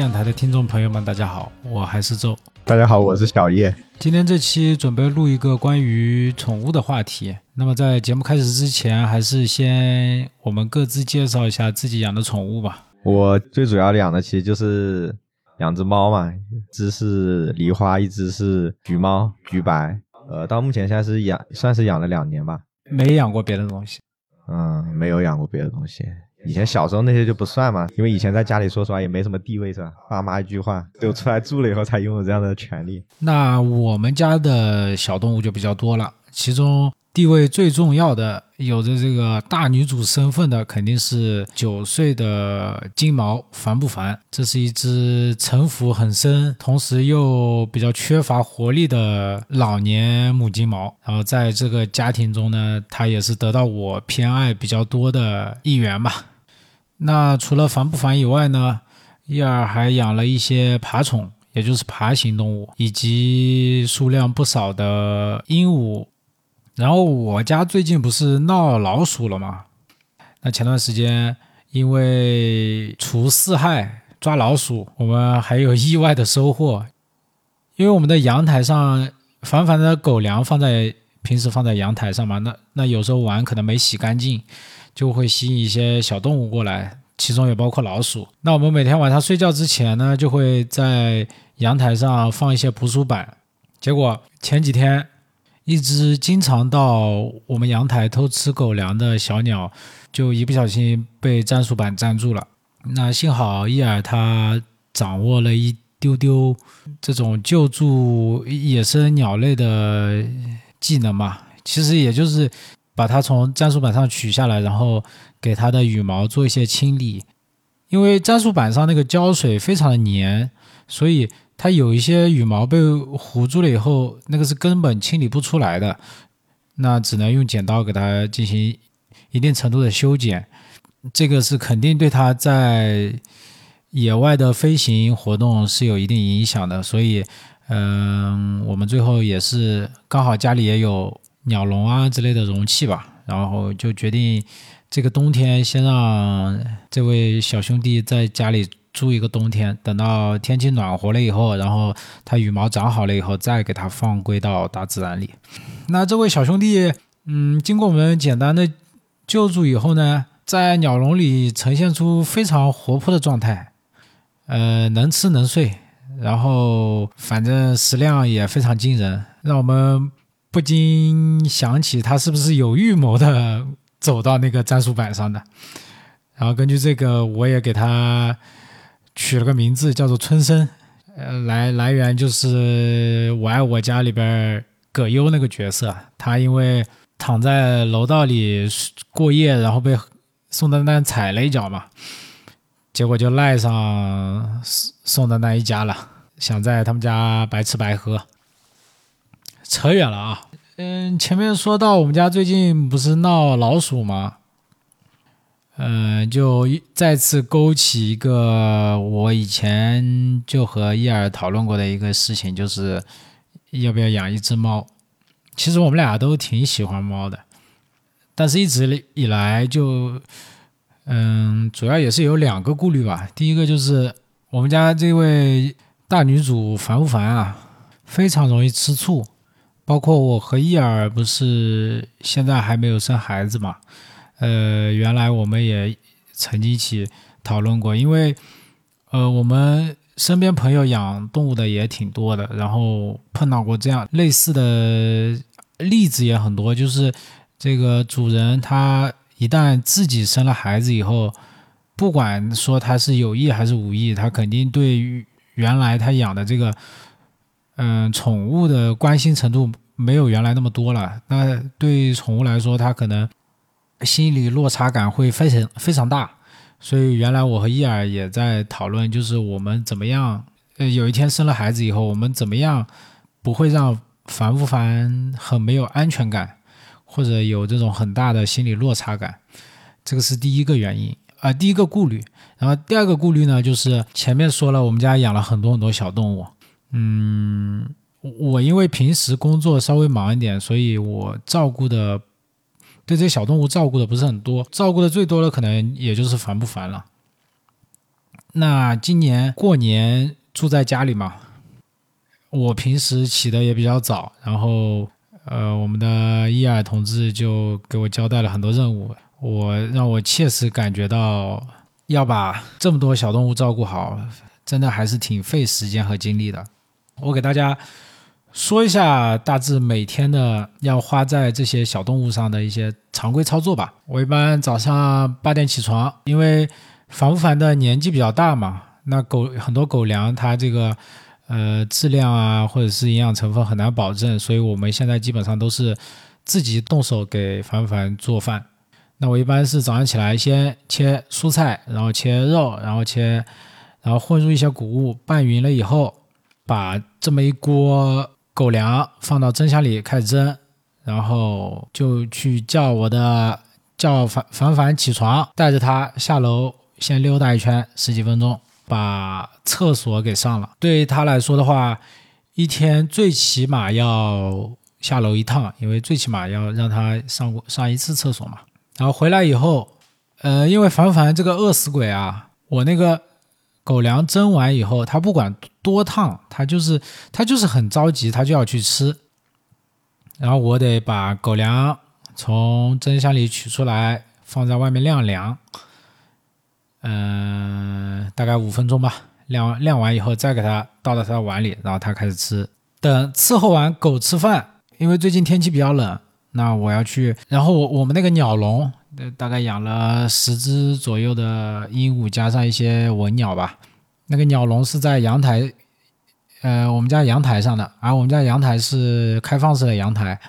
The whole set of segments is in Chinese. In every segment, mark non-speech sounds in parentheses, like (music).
电台的听众朋友们，大家好，我还是周。大家好，我是小叶。今天这期准备录一个关于宠物的话题。那么在节目开始之前，还是先我们各自介绍一下自己养的宠物吧。我最主要养的其实就是两只猫嘛，一只是梨花，一只是橘猫，橘白。呃，到目前现在是养，算是养了两年吧。没养过别的东西。嗯，没有养过别的东西。以前小时候那些就不算嘛，因为以前在家里说实话也没什么地位，是吧？爸妈一句话，只有出来住了以后才拥有这样的权利。那我们家的小动物就比较多了，其中地位最重要的、有着这个大女主身份的，肯定是九岁的金毛烦不烦？这是一只城府很深，同时又比较缺乏活力的老年母金毛。然后在这个家庭中呢，它也是得到我偏爱比较多的一员吧。那除了烦不烦以外呢，伊尔还养了一些爬宠，也就是爬行动物，以及数量不少的鹦鹉。然后我家最近不是闹老鼠了吗？那前段时间因为除四害抓老鼠，我们还有意外的收获，因为我们的阳台上凡凡的狗粮放在平时放在阳台上嘛，那那有时候碗可能没洗干净。就会吸引一些小动物过来，其中也包括老鼠。那我们每天晚上睡觉之前呢，就会在阳台上放一些捕鼠板。结果前几天，一只经常到我们阳台偷吃狗粮的小鸟，就一不小心被粘鼠板粘住了。那幸好伊尔他掌握了一丢丢这种救助野生鸟类的技能嘛，其实也就是。把它从粘鼠板上取下来，然后给它的羽毛做一些清理，因为粘鼠板上那个胶水非常的黏，所以它有一些羽毛被糊住了以后，那个是根本清理不出来的，那只能用剪刀给它进行一定程度的修剪，这个是肯定对它在野外的飞行活动是有一定影响的，所以，嗯，我们最后也是刚好家里也有。鸟笼啊之类的容器吧，然后就决定这个冬天先让这位小兄弟在家里住一个冬天，等到天气暖和了以后，然后它羽毛长好了以后，再给它放归到大自然里。那这位小兄弟，嗯，经过我们简单的救助以后呢，在鸟笼里呈现出非常活泼的状态，呃，能吃能睡，然后反正食量也非常惊人，让我们。不禁想起他是不是有预谋的走到那个粘鼠板上的，然后根据这个，我也给他取了个名字，叫做春生。呃，来来源就是我爱我家里边葛优那个角色，他因为躺在楼道里过夜，然后被宋丹丹踩了一脚嘛，结果就赖上宋丹丹一家了，想在他们家白吃白喝。扯远了啊，嗯，前面说到我们家最近不是闹老鼠吗？嗯，就再次勾起一个我以前就和伊尔讨论过的一个事情，就是要不要养一只猫。其实我们俩都挺喜欢猫的，但是一直以来就，嗯，主要也是有两个顾虑吧。第一个就是我们家这位大女主烦不烦啊？非常容易吃醋。包括我和伊尔不是现在还没有生孩子嘛？呃，原来我们也曾经一起讨论过，因为呃，我们身边朋友养动物的也挺多的，然后碰到过这样类似的例子也很多，就是这个主人他一旦自己生了孩子以后，不管说他是有意还是无意，他肯定对于原来他养的这个。嗯，宠物的关心程度没有原来那么多了。那对宠物来说，它可能心理落差感会非常非常大。所以原来我和伊尔也在讨论，就是我们怎么样，呃，有一天生了孩子以后，我们怎么样不会让烦不烦很没有安全感，或者有这种很大的心理落差感，这个是第一个原因啊、第一个顾虑。然后第二个顾虑呢，就是前面说了，我们家养了很多很多小动物，嗯，我因为平时工作稍微忙一点，所以我照顾的对这些小动物照顾的不是很多，照顾的最多的可能也就是烦不烦了。那今年过年住在家里嘛，我平时起的也比较早，然后呃，我们的伊尔同志就给我交代了很多任务，我让我切实感觉到要把这么多小动物照顾好，真的还是挺费时间和精力的。我给大家说一下大致每天的要花在这些小动物上的一些常规操作吧。我一般早上八点起床，因为防不凡的年纪比较大嘛，那狗很多狗粮它这个呃质量啊或者是营养成分很难保证，所以我们现在基本上都是自己动手给凡凡做饭。那我一般是早上起来先切蔬菜，然后切肉，然后切，然后混入一些谷物，拌匀了以后，把这么一锅狗粮放到蒸箱里开始蒸，然后就去叫我的叫凡凡凡起床，带着他下楼先溜达一圈，十几分钟，把厕所给上了。对他来说的话，一天最起码要下楼一趟，因为最起码要让他上过上一次厕所嘛。然后回来以后，呃，因为凡凡这个饿死鬼啊，我那个狗粮蒸完以后，他不管多烫，他就是他就是很着急，他就要去吃。然后我得把狗粮从蒸箱里取出来，放在外面晾凉，嗯、大概五分钟吧。晾晾完以后，再给它倒到它的碗里，然后它开始吃。等伺候完狗吃饭，因为最近天气比较冷，那我要去。然后我我们那个鸟笼，大概养了十只左右的鹦鹉，加上一些文鸟吧。那个鸟笼是在阳台，呃，我们家阳台上的，而我们家阳台是开放式的阳台。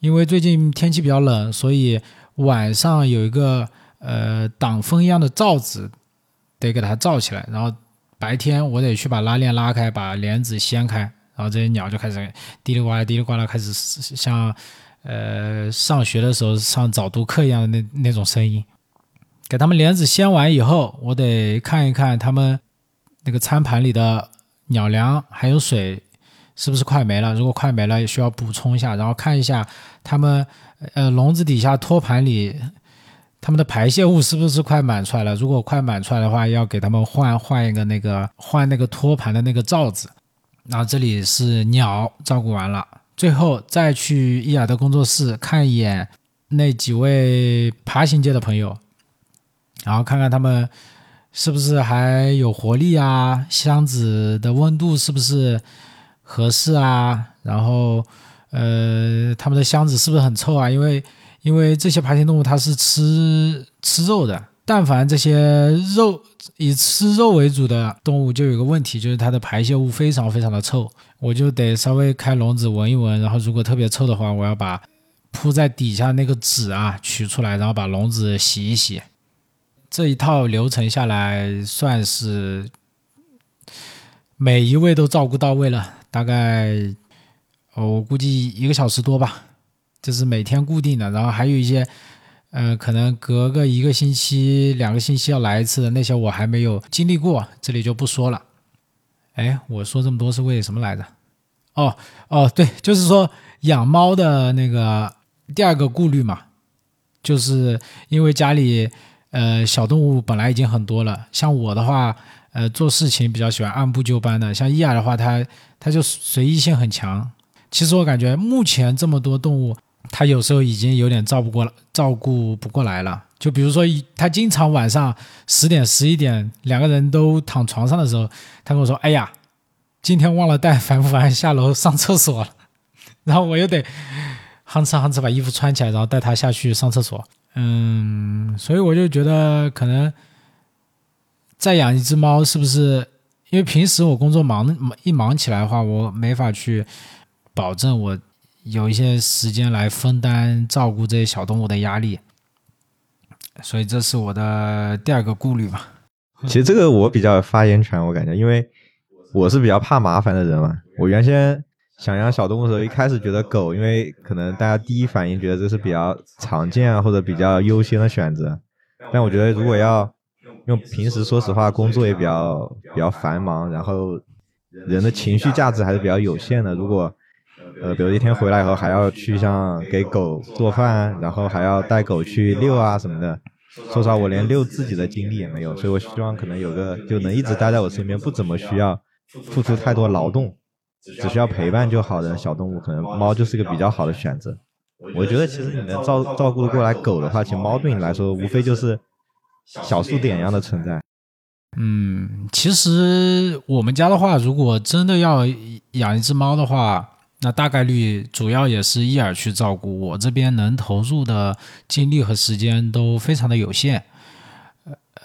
因为最近天气比较冷，所以晚上有一个呃挡风一样的罩子，得给它罩起来。然后白天我得去把拉链拉开，把帘子掀开，然后这些鸟就开始嘀里呱啦、嘀里呱啦，开始像呃上学的时候上早读课一样的那那种声音。给它们帘子掀完以后，我得看一看它们那个餐盘里的鸟粮还有水是不是快没了。如果快没了，也需要补充一下。然后看一下它们呃笼子底下托盘里它们的排泄物是不是快满出来了。如果快满出来的话，要给它们换换一个那个换那个托盘的那个罩子。然后这里是鸟照顾完了，最后再去伊尔的工作室看一眼那几位爬行界的朋友，然后看看他们是不是还有活力啊，箱子的温度是不是合适啊，然后呃，他们的箱子是不是很臭啊？因为因为这些爬行动物它是吃吃肉的，但凡这些肉以吃肉为主的动物，就有个问题，就是它的排泄物非常非常的臭，我就得稍微开笼子闻一闻，然后如果特别臭的话，我要把铺在底下那个纸啊取出来，然后把笼子洗一洗。这一套流程下来，算是每一位都照顾到位了，大概我估计一个小时多吧，这是每天固定的，然后还有一些。呃，可能隔个一个星期、两个星期要来一次的那些，我还没有经历过，这里就不说了。哎，我说这么多是为什么来着？哦哦，对，就是说养猫的那个第二个顾虑嘛，就是因为家里呃小动物本来已经很多了，像我的话，呃做事情比较喜欢按部就班的，像伊尔的话，它它就随意性很强。其实我感觉目前这么多动物。他有时候已经有点照顾过了，照顾不过来了。就比如说，他经常晚上十点、十一点，两个人都躺床上的时候，他跟我说：“哎呀，今天忘了带凡凡下楼上厕所了。”然后我又得哼哧哼哧把衣服穿起来，然后带他下去上厕所。嗯，所以我就觉得可能再养一只猫，是不是？因为平时我工作忙一忙起来的话，我没法去保证我。有一些时间来分担照顾这些小动物的压力，所以这是我的第二个顾虑吧。其实这个我比较有发言权，我感觉，因为我是比较怕麻烦的人嘛。我原先想养小动物的时候，一开始觉得狗，因为可能大家第一反应觉得这是比较常见啊，或者比较优先的选择。但我觉得如果要用平时，说实话，工作也比较比较繁忙，然后人的情绪价值还是比较有限的。如果呃，比如一天回来以后还要去像给狗做饭，然后还要带狗去遛啊什么的，说实话，我连遛自己的精力也没有，所以我希望可能有个就能一直待在我身边，不怎么需要付出太多劳动。只需要陪伴就好的小动物，可能猫就是一个比较好的选择。我觉得其实你能照照顾过来狗的话，其实猫对你来说无非就是小数点一样的存在。嗯，其实我们家的话，如果真的要养一只猫的话，那大概率主要也是伊尔去照顾，我这边能投入的精力和时间都非常的有限。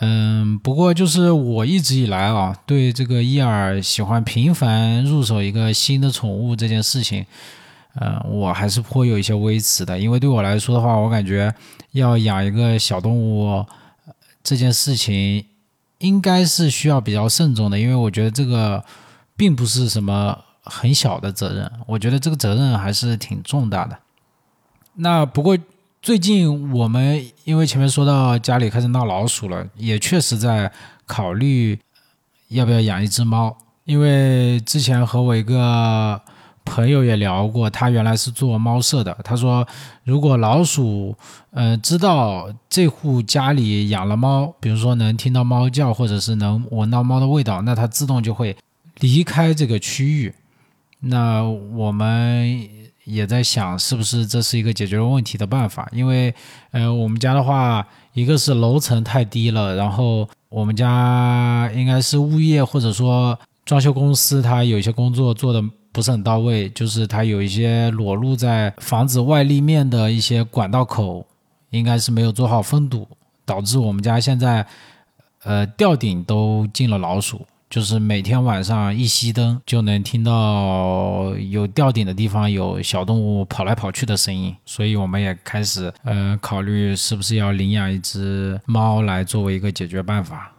嗯，不过就是我一直以来啊，对这个伊尔喜欢频繁入手一个新的宠物这件事情，嗯，我还是颇有一些微词的。因为对我来说的话，我感觉要养一个小动物这件事情，应该是需要比较慎重的。因为我觉得这个并不是什么很小的责任，我觉得这个责任还是挺重大的。那不过。最近我们因为前面说到家里开始闹老鼠了，也确实在考虑要不要养一只猫。因为之前和我一个朋友也聊过，他原来是做猫舍的。他说，如果老鼠，呃，知道这户家里养了猫，比如说能听到猫叫，或者是能闻到猫的味道，那它自动就会离开这个区域。那我们。也在想是不是这是一个解决问题的办法，因为，呃，我们家的话，一个是楼层太低了，然后我们家应该是物业或者说装修公司，它有一些工作做的不是很到位，就是它有一些裸露在房子外立面的一些管道口，应该是没有做好封堵，导致我们家现在，呃，吊顶都进了老鼠。就是每天晚上一熄灯，就能听到有吊顶的地方有小动物跑来跑去的声音，所以我们也开始呃考虑是不是要领养一只猫来作为一个解决办法。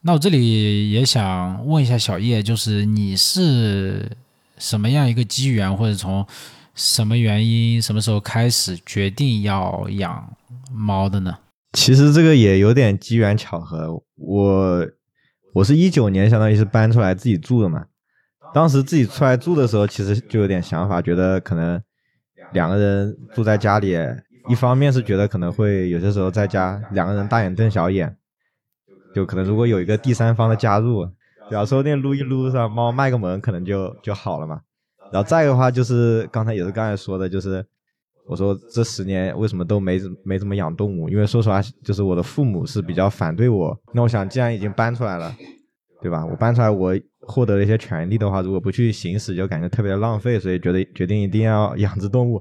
那我这里也想问一下小叶，就是你是什么样一个机缘，或者从什么原因、什么时候开始决定要养猫的呢？其实这个也有点机缘巧合，我。我是一九年，相当于是搬出来自己住的嘛。当时自己出来住的时候，其实就有点想法，觉得可能两个人住在家里，一方面是觉得可能会有些时候在家两个人大眼瞪小眼，就可能如果有一个第三方的加入，比方说那撸一撸上猫卖个萌，可能就就好了嘛。然后再一个话就是刚才也是刚才说的，就是。我说这十年为什么都没没怎么养动物？因为说实话，就是我的父母是比较反对我。那我想，既然已经搬出来了，对吧？我搬出来，我获得了一些权利的话，如果不去行使，就感觉特别浪费。所以觉得决定一定要养只动物。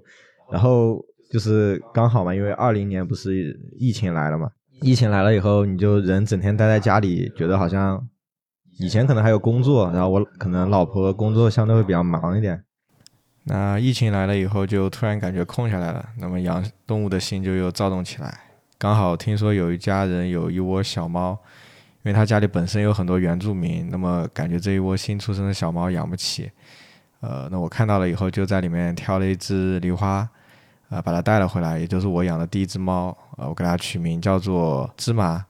然后就是刚好嘛，因为二零年不是疫情来了嘛？疫情来了以后，你就人整天待在家里，觉得好像以前可能还有工作，然后我可能老婆工作相对会比较忙一点。那疫情来了以后，就突然感觉空下来了，那么养动物的心就又躁动起来。刚好听说有一家人有一窝小猫，因为他家里本身有很多原住民，那么感觉这一窝新出生的小猫养不起，呃，那我看到了以后，就在里面挑了一只梨花，呃，把它带了回来，也就是我养的第一只猫，呃，我给它取名叫做芝麻，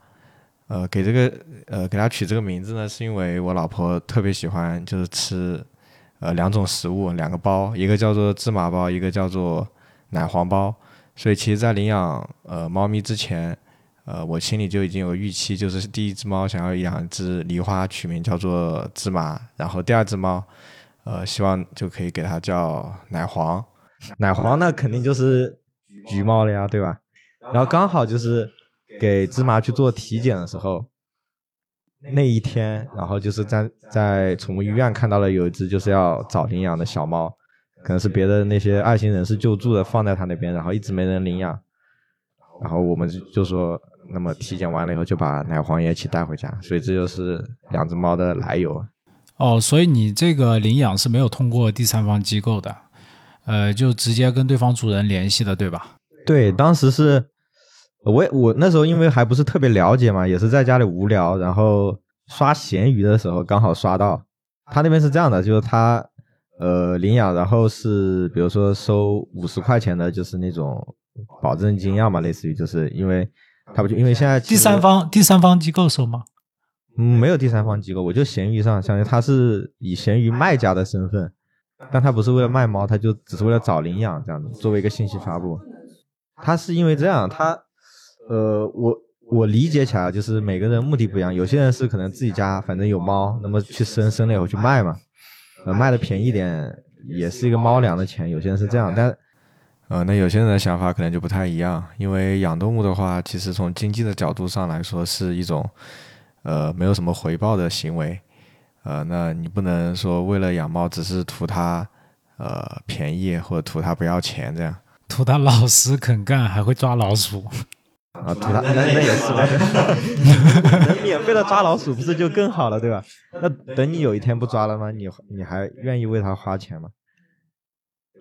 呃，给这个呃给它取这个名字呢，是因为我老婆特别喜欢就是吃。(laughs) 呃，两种食物，两个包，一个叫做芝麻包，一个叫做奶黄包。所以，其实，在领养呃猫咪之前，呃，我心里就已经有预期，就是第一只猫想要养一只梨花，取名叫做芝麻，然后第二只猫，呃，希望就可以给它叫奶黄。奶黄那肯定就是橘猫了呀，对吧？然后刚好就是给芝麻去做体检的时候。那一天，然后就是在在宠物医院看到了有一只就是要找领养的小猫，可能是别的那些爱心人士救助的，放在他那边，然后一直没人领养，然后我们就就说，那么体检完了以后就把奶黄也一起带回家，所以这就是两只猫的来由。哦，所以你这个领养是没有通过第三方机构的，呃，就直接跟对方主人联系的，对吧？对，当时是。我我那时候因为还不是特别了解嘛，也是在家里无聊，然后刷闲鱼的时候刚好刷到，他那边是这样的，就是他呃领养，然后是比如说收五十块钱的，就是那种保证金要嘛，类似于就是因为他不就因为现在第三方第三方机构收吗？嗯，没有第三方机构，我就闲鱼上，相当于他是以闲鱼卖家的身份，但他不是为了卖猫，他就只是为了找领养这样子，作为一个信息发布。他是因为这样，他呃，我我理解起来就是每个人目的不一样，有些人是可能自己家反正有猫，那么去生生了以后去卖嘛，呃，卖的便宜一点也是一个猫粮的钱，有些人是这样，但呃，那有些人的想法可能就不太一样，因为养动物的话，其实从经济的角度上来说是一种呃没有什么回报的行为，呃，那你不能说为了养猫只是图它呃便宜或者图它不要钱这样。(laughs) 图它老实肯干，还会抓老鼠。啊，图他那那也是的，(laughs) 能免费的抓老鼠不是就更好了，对吧？那等你有一天不抓了吗？你你还愿意为它花钱吗？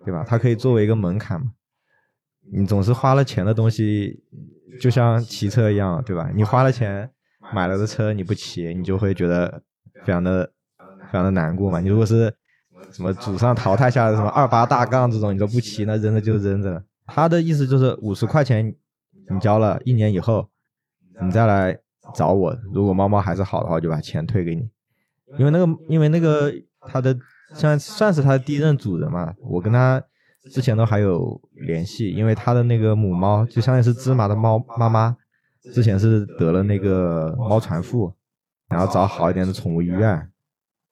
对吧？它可以作为一个门槛嘛。你总是花了钱的东西，就像骑车一样，对吧？你花了钱买了的车你不骑，你就会觉得非常的非常的难过嘛。你如果是什么祖上淘汰下来的什么二八大杠这种，你都不骑，那扔着就扔着了。他的意思就是五十块钱你交了一年以后，你再来找我，如果猫猫还是好的话，就把钱退给你。因为那个，因为那个他的算算是他的第一任主人嘛，我跟他之前都还有联系，因为他的那个母猫就相当于是芝麻的猫妈妈，之前是得了那个猫传腹，然后找好一点的宠物医院。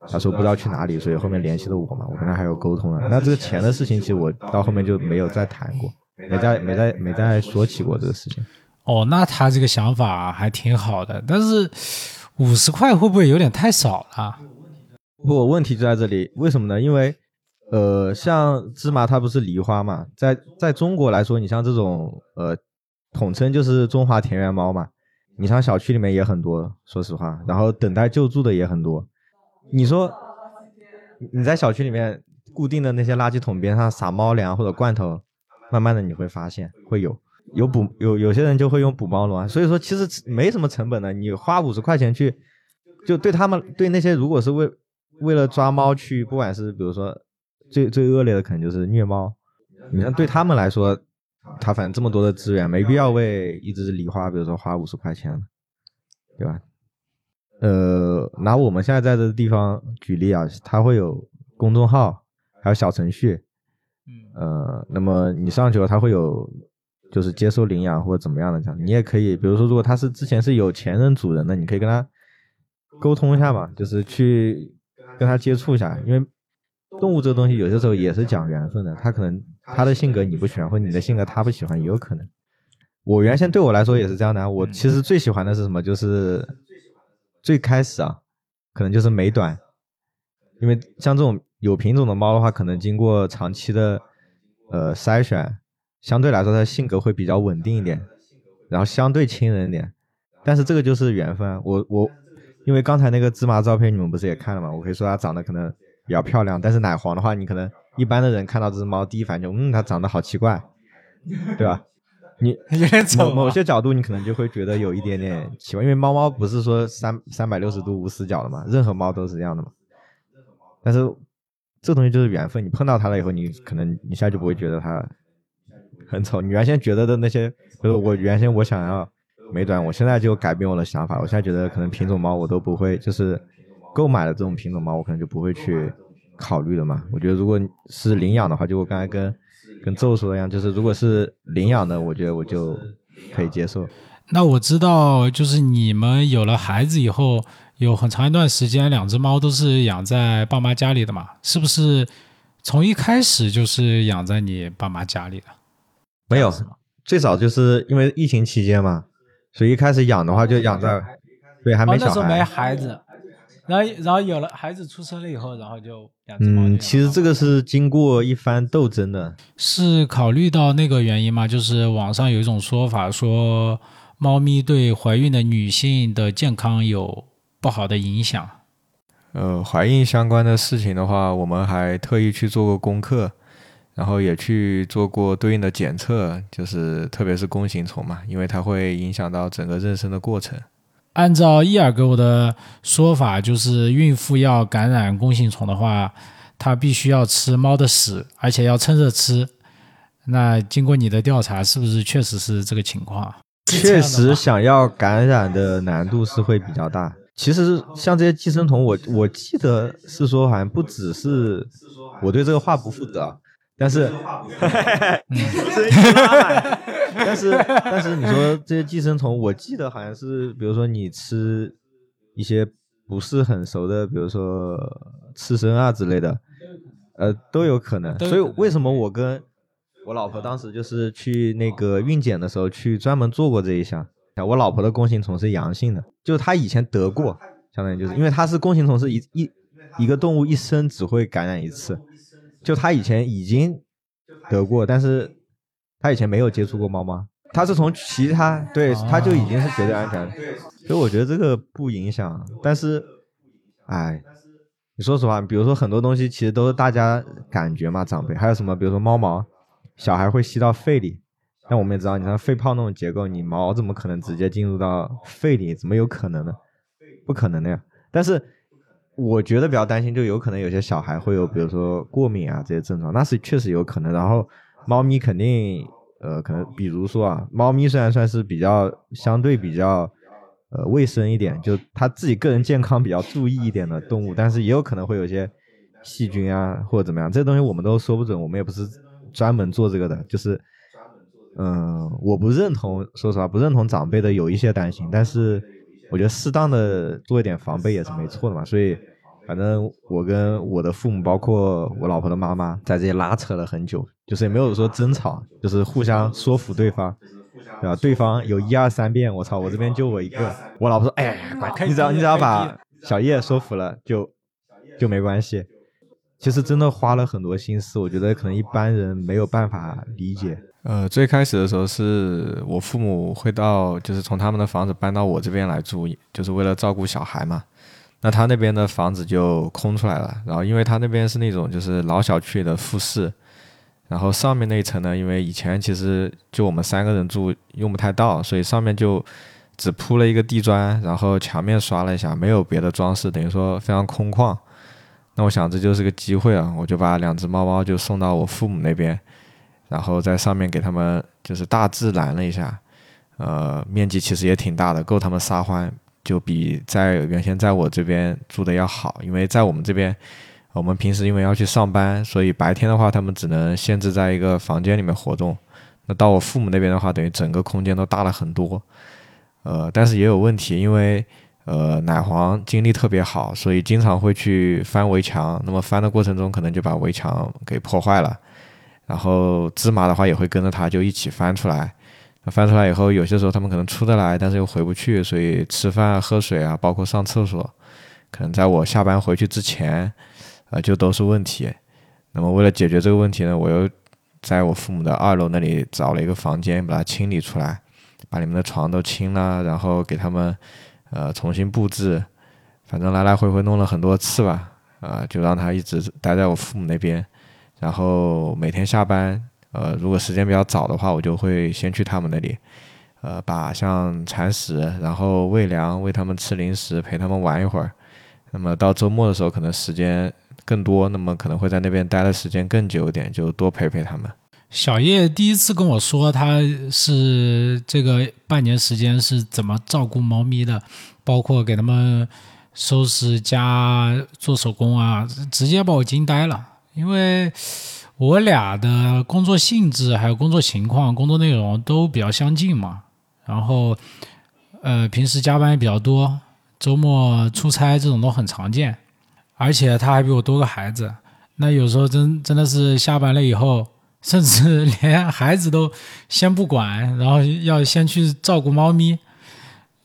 他说不知道去哪里，所以后面联系了我嘛，我跟他还有沟通了。那这个钱的事情，其实我到后面就没有再谈过，没在没在没在说起过这个事情。哦，那他这个想法还挺好的，但是五十块会不会有点太少了？不，问题就在这里，为什么呢？因为呃，像芝麻它不是狸花嘛，在在中国来说，你像这种呃，统称就是中华田园猫嘛，你像小区里面也很多，说实话，然后等待救助的也很多。你说你在小区里面固定的那些垃圾桶边上撒猫粮或者罐头，慢慢的你会发现会有有捕有有些人就会用捕猫笼啊，所以说其实没什么成本的，你花五十块钱去，就对他们对那些如果是为为了抓猫去，不管是比如说最最恶劣的可能就是虐猫，你看对他们来说，他反正这么多的资源，没必要为一只狸花，比如说花五十块钱，对吧？呃，拿我们现在在这地方举例啊，它会有公众号，还有小程序，呃，那么你上去了，它会有就是接受领养或者怎么样的这样，你也可以，比如说如果它是之前是有前任主人的，你可以跟他沟通一下嘛，就是去跟他接触一下，因为动物这个东西有些时候也是讲缘分的，它可能它的性格你不喜欢，或者你的性格他不喜欢，也有可能。我原先对我来说也是这样的，我其实最喜欢的是什么？就是最开始啊，可能就是美短，因为像这种有品种的猫的话，可能经过长期的呃筛选，相对来说它的性格会比较稳定一点，然后相对亲人一点。但是这个就是缘分啊，我我因为刚才那个芝麻照片你们不是也看了吗？我可以说它长得可能比较漂亮，但是奶黄的话，你可能一般的人看到这只猫第一反应就嗯它长得好奇怪，对吧？你有点丑某。些角度你可能就会觉得有一点点奇怪，因为猫猫不是说三三百六十度无死角的嘛，任何猫都是这样的嘛。但是这东西就是缘分，你碰到它了以后，你可能一下就不会觉得它很丑。你原先觉得的那些，比如我原先我想要美短，我现在就改变我的想法，我现在觉得可能品种猫我都不会，就是购买的这种品种猫，我可能就不会去考虑了嘛。我觉得如果是领养的话，就我刚才跟跟宙说一样，就是如果是领养的，我觉得我就可以接受。那我知道，就是你们有了孩子以后，有很长一段时间，两只猫都是养在爸妈家里的嘛？是不是从一开始就是养在你爸妈家里的？没有，最早就是因为疫情期间嘛，所以一开始养的话就养在，对，还哦，没小那时候没孩。子，然后然后有了孩子出生了以后，然后就两只猫嗯，其实这个是经过一番斗争的。是考虑到那个原因嘛？就是网上有一种说法说，猫咪对怀孕的女性的健康有不好的影响。呃，怀孕相关的事情的话，我们还特意去做过功课，然后也去做过对应的检测，就是特别是弓形虫嘛，因为它会影响到整个妊娠的过程。按照伊尔给我的说法，就是孕妇要感染弓形虫的话，它必须要吃猫的屎，而且要趁热吃。那经过你的调查，是不是确实是这个情况？确实，想要感染的难度是会比较大。其实像这些寄生虫，我我记得是说，好像不只是我对这个话不负责，但是，(laughs) 但是但是你说这些寄生虫，我记得好像是，比如说你吃一些不是很熟的，比如说刺身啊之类的，呃，都有可能。所以为什么我跟我老婆当时就是去那个孕检的时候，去专门做过这一项。我老婆的弓形虫是阳性的，就她以前得过，相当于就是因为她是弓形虫是一一一个动物一生只会感染一次，就她以前已经得过，但是她以前没有接触过猫吗？她是从其他对，她就已经是绝对安全，所以我觉得这个不影响。但是，哎，你说实话，比如说很多东西其实都是大家感觉嘛，长辈还有什么，比如说猫毛。小孩会吸到肺里，但我们也知道，你看肺泡那种结构，你毛怎么可能直接进入到肺里？怎么有可能呢？不可能的呀。但是我觉得比较担心，就有可能有些小孩会有，比如说过敏啊这些症状，那是确实有可能。然后猫咪肯定，呃，可能比如说啊，猫咪虽然算是比较相对比较呃卫生一点，就它自己个人健康比较注意一点的动物，但是也有可能会有些细菌啊或者怎么样，这东西我们都说不准，我们也不是。专门做这个的，就是，嗯，我不认同，说实话不认同长辈的有一些担心，但是我觉得适当的做一点防备也是没错的嘛。所以，反正我跟我的父母，包括我老婆的妈妈，在这里拉扯了很久，就是也没有说争吵，就是互相说服对方，对吧？对方有一二三遍，我操，我这边就我一个，我老婆说，哎呀，你只要你只要把小叶说服了，就就没关系。其实真的花了很多心思，我觉得可能一般人没有办法理解。呃，最开始的时候是我父母会到，就是从他们的房子搬到我这边来住，就是为了照顾小孩嘛。那他那边的房子就空出来了，然后因为他那边是那种就是老小区的复式，然后上面那一层呢，因为以前其实就我们三个人住用不太到，所以上面就只铺了一个地砖，然后墙面刷了一下，没有别的装饰，等于说非常空旷。那我想这就是个机会啊，我就把两只猫猫就送到我父母那边，然后在上面给他们就是大致拦了一下，呃，面积其实也挺大的，够他们撒欢，就比在原先在我这边住的要好。因为在我们这边，我们平时因为要去上班，所以白天的话他们只能限制在一个房间里面活动。那到我父母那边的话，等于整个空间都大了很多，呃，但是也有问题，因为。呃，奶黄精力特别好，所以经常会去翻围墙。那么翻的过程中，可能就把围墙给破坏了。然后芝麻的话也会跟着它就一起翻出来。翻出来以后，有些时候它们可能出得来，但是又回不去，所以吃饭、喝水啊，包括上厕所，可能在我下班回去之前，呃，就都是问题。那么为了解决这个问题呢，我又在我父母的二楼那里找了一个房间，把它清理出来，把里面的床都清了，然后给他们。呃，重新布置，反正来来回回弄了很多次吧，啊，就让他一直待在我父母那边，然后每天下班，呃，如果时间比较早的话，我就会先去他们那里，呃，把像铲屎，然后喂粮，喂他们吃零食，陪他们玩一会儿。那么到周末的时候，可能时间更多，那么可能会在那边待的时间更久一点，就多陪陪他们。小叶第一次跟我说，他是这个半年时间是怎么照顾猫咪的，包括给他们收拾家、做手工啊，直接把我惊呆了。因为我俩的工作性质、还有工作情况、工作内容都比较相近嘛。然后，呃，平时加班也比较多，周末出差这种都很常见。而且他还比我多个孩子，那有时候真真的是下班了以后。甚至连孩子都先不管，然后要先去照顾猫咪，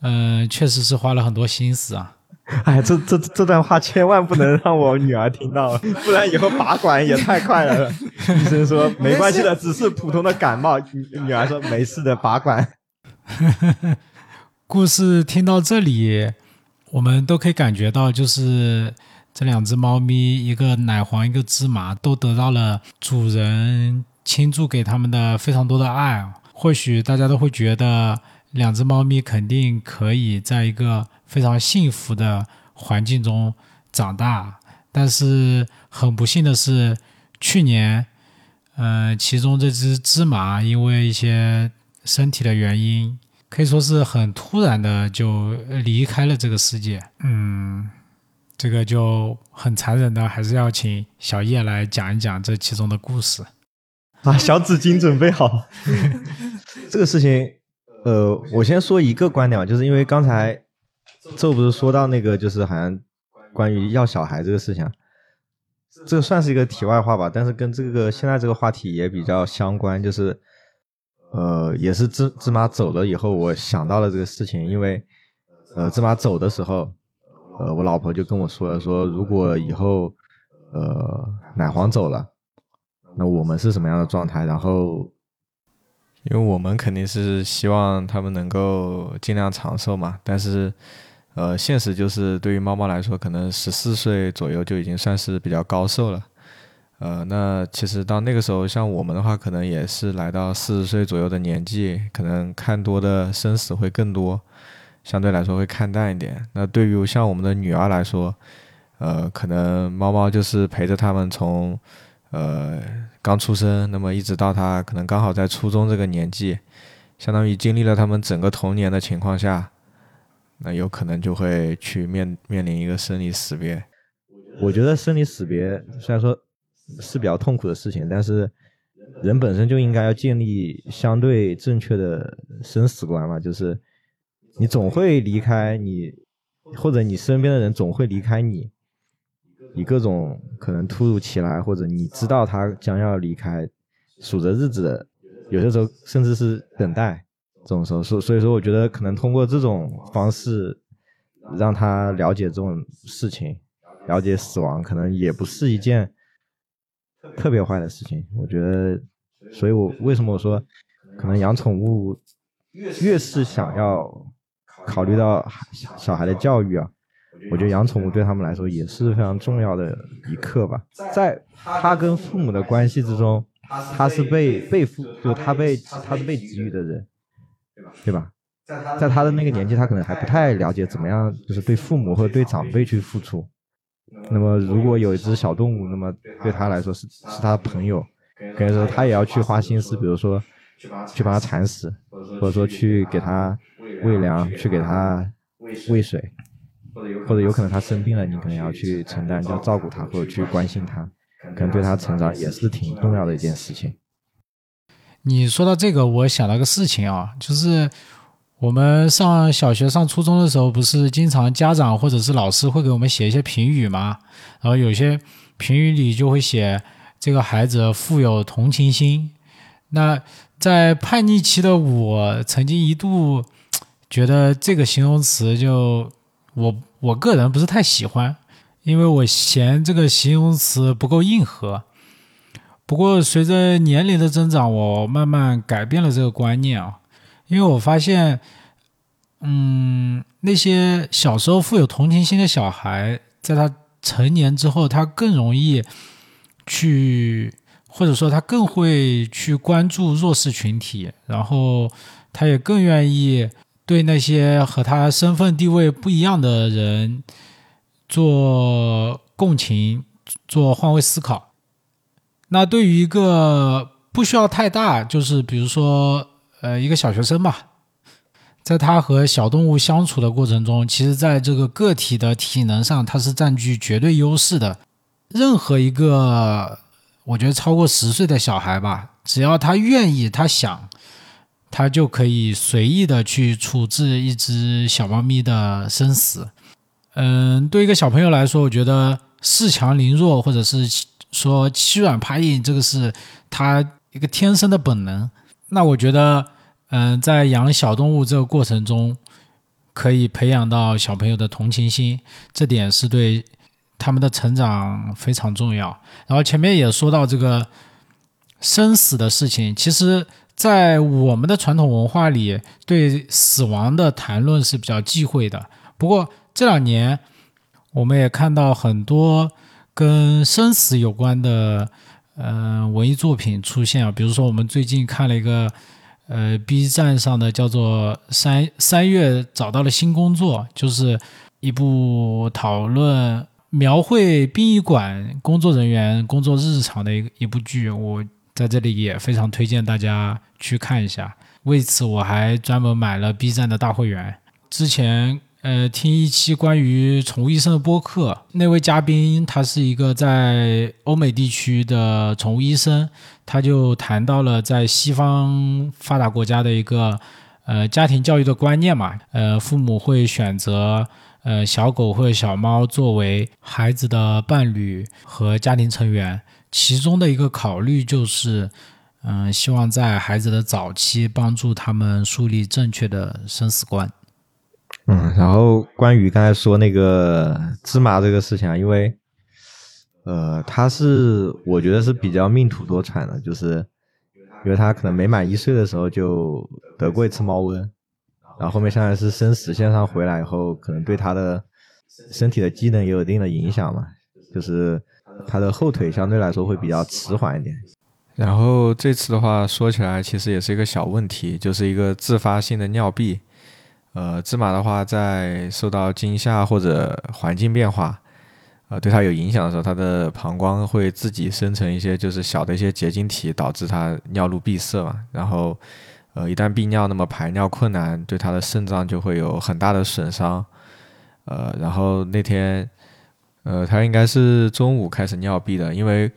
嗯，确实是花了很多心思啊。(laughs) 哎，这这这段话千万不能让我女儿听到，不然以后拔管也太快了。(laughs) 医生说没关系的，只是普通的感冒。女儿说没事的，拔管。(laughs) 故事听到这里，我们都可以感觉到，就是。这两只猫咪，一个奶黄，一个芝麻，都得到了主人倾注给他们的非常多的爱。或许大家都会觉得，两只猫咪肯定可以在一个非常幸福的环境中长大。但是很不幸的是，去年，嗯，其中这只芝麻因为一些身体的原因，可以说是很突然的就离开了这个世界。嗯，这个就很残忍的，还是要请小叶来讲一讲这其中的故事。把 (laughs) 小纸巾准备好。(laughs) 这个事情，呃，我先说一个观点，就是因为刚才这不是说到那个，就是好像关于要小孩这个事情，这算是一个题外话吧，但是跟这个现在这个话题也比较相关，就是呃，也是芝芝麻走了以后，我想到了这个事情，因为呃，芝麻走的时候，呃，我老婆就跟我说了，说如果以后呃奶黄走了。那我们是什么样的状态？然后，因为我们肯定是希望他们能够尽量长寿嘛。但是，呃，现实就是对于猫猫来说，可能十四岁左右就已经算是比较高寿了。呃，那其实到那个时候，像我们的话，可能也是来到四十岁左右的年纪，可能看多的生死会更多，相对来说会看淡一点。那对于像我们的女儿来说，呃，可能猫猫就是陪着他们从。呃，刚出生，那么一直到他可能刚好在初中这个年纪，相当于经历了他们整个童年的情况下，那有可能就会去面面临一个生离死别。我觉得生离死别虽然说是比较痛苦的事情，但是人本身就应该要建立相对正确的生死观嘛，就是你总会离开你，或者你身边的人总会离开你。以各种可能突如其来，或者你知道他将要离开，数着日子的，有些时候甚至是等待这种时候，所所以说，我觉得可能通过这种方式让他了解这种事情，了解死亡，可能也不是一件特别坏的事情。我觉得，所以我为什么我说，可能养宠物越是想要考虑到小孩的教育啊。我觉得养宠物对他们来说也是非常重要的一课吧，在他跟父母的关系之中，他是被被父，就他被他是被给予的人，对吧？在他的那个年纪，他可能还不太了解怎么样，就是对父母或者对长辈去付出。那么，如果有一只小动物，那么对他来说是是他的朋友，可能说他也要去花心思，比如说去把它铲屎，或者说去给它喂粮，去给它喂水。或者有可能他生病了，你可能要去承担，要照顾他或者去关心他，可能对他成长也是挺重要的一件事情。你说到这个，我想到个事情啊，就是我们上小学、上初中的时候，不是经常家长或者是老师会给我们写一些评语吗？然后有些评语里就会写这个孩子富有同情心。那在叛逆期的我，曾经一度觉得这个形容词就。我我个人不是太喜欢，因为我嫌这个形容词不够硬核。不过随着年龄的增长，我慢慢改变了这个观念啊，因为我发现，嗯，那些小时候富有同情心的小孩，在他成年之后，他更容易去，或者说他更会去关注弱势群体，然后他也更愿意。对那些和他身份地位不一样的人做共情、做换位思考。那对于一个不需要太大，就是比如说呃一个小学生吧，在他和小动物相处的过程中，其实在这个个体的体能上，他是占据绝对优势的。任何一个我觉得超过十岁的小孩吧，只要他愿意，他想。他就可以随意的去处置一只小猫咪的生死。嗯，对一个小朋友来说，我觉得恃强凌弱，或者是说欺软怕硬，这个是他一个天生的本能。那我觉得，嗯，在养小动物这个过程中，可以培养到小朋友的同情心，这点是对他们的成长非常重要。然后前面也说到这个生死的事情，其实。在我们的传统文化里，对死亡的谈论是比较忌讳的。不过这两年，我们也看到很多跟生死有关的，嗯，文艺作品出现啊。比如说，我们最近看了一个，呃，B 站上的叫做《三三月找到了新工作》，就是一部讨论描绘殡仪馆工作人员工作日常的一一部剧，我在这里也非常推荐大家去看一下。为此，我还专门买了 B 站的大会员。之前，呃，听一期关于宠物医生的播客，那位嘉宾他是一个在欧美地区的宠物医生，他就谈到了在西方发达国家的一个呃家庭教育的观念嘛，呃，父母会选择。呃，小狗或者小猫作为孩子的伴侣和家庭成员，其中的一个考虑就是，嗯，希望在孩子的早期帮助他们树立正确的生死观。嗯，然后关于刚才说那个芝麻这个事情啊，因为，呃，他是我觉得是比较命途多舛的，就是因为他可能没满一岁的时候就得过一次猫瘟。然后后面相当于是生死线上回来以后，可能对他的身体的机能也有一定的影响嘛，就是他的后腿相对来说会比较迟缓一点。然后这次的话说起来，其实也是一个小问题，就是一个自发性的尿闭。呃，芝麻的话，在受到惊吓或者环境变化，呃，对它有影响的时候，它的膀胱会自己生成一些就是小的一些结晶体，导致它尿路闭塞嘛，然后。呃，一旦闭尿，那么排尿困难，对它的肾脏就会有很大的损伤。呃，然后那天，呃，他应该是中午开始尿闭的，因为，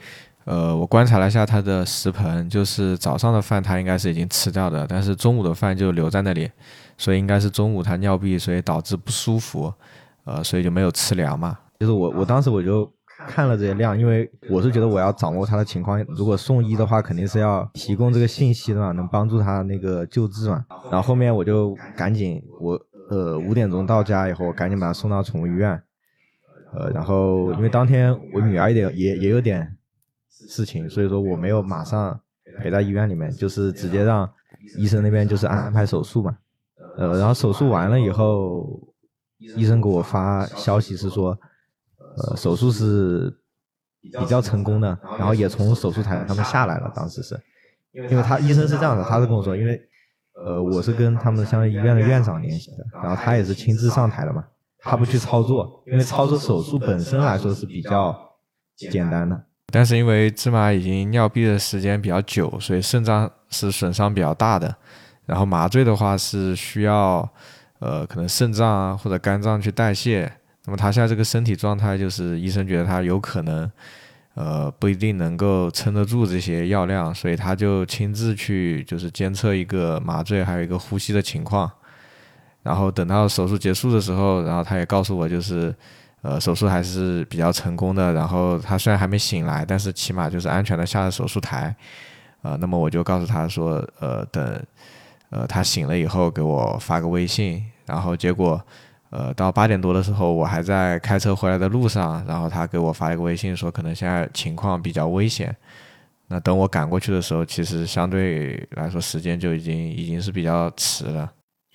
呃，我观察了一下他的食盆，就是早上的饭他应该是已经吃掉的，但是中午的饭就留在那里，所以应该是中午他尿闭，所以导致不舒服，呃，所以就没有吃粮嘛。就是我，我当时我就。看了这些量，因为我是觉得我要掌握他的情况，如果送医的话，肯定是要提供这个信息的嘛，能帮助他那个救治嘛。然后后面我就赶紧，我呃五点钟到家以后，赶紧把他送到宠物医院。呃，然后因为当天我女儿也也也有点事情，所以说我没有马上陪在医院里面，就是直接让医生那边就是安安排手术嘛。呃，然后手术完了以后，医生给我发消息是说。呃，手术是比较成功的，然后也从手术台他们下来了。当时是，因为他医生是这样的，他是跟我说，因为呃，我是跟他们相当于医院的院长联系的，然后他也是亲自上台的嘛，他不去操作，因为操作手术本身来说是比较简单的。但是因为芝麻已经尿闭的时间比较久，所以肾脏是损伤比较大的，然后麻醉的话是需要呃，可能肾脏啊或者肝脏去代谢。那么他现在这个身体状态，就是医生觉得他有可能，呃，不一定能够撑得住这些药量，所以他就亲自去就是监测一个麻醉，还有一个呼吸的情况。然后等到手术结束的时候，然后他也告诉我，就是呃，手术还是比较成功的。然后他虽然还没醒来，但是起码就是安全的下了手术台。呃，那么我就告诉他说，呃，等呃他醒了以后给我发个微信。然后结果。呃，到八点多的时候，我还在开车回来的路上，然后他给我发一个微信，说可能现在情况比较危险。那等我赶过去的时候，其实相对来说时间就已经已经是比较迟了。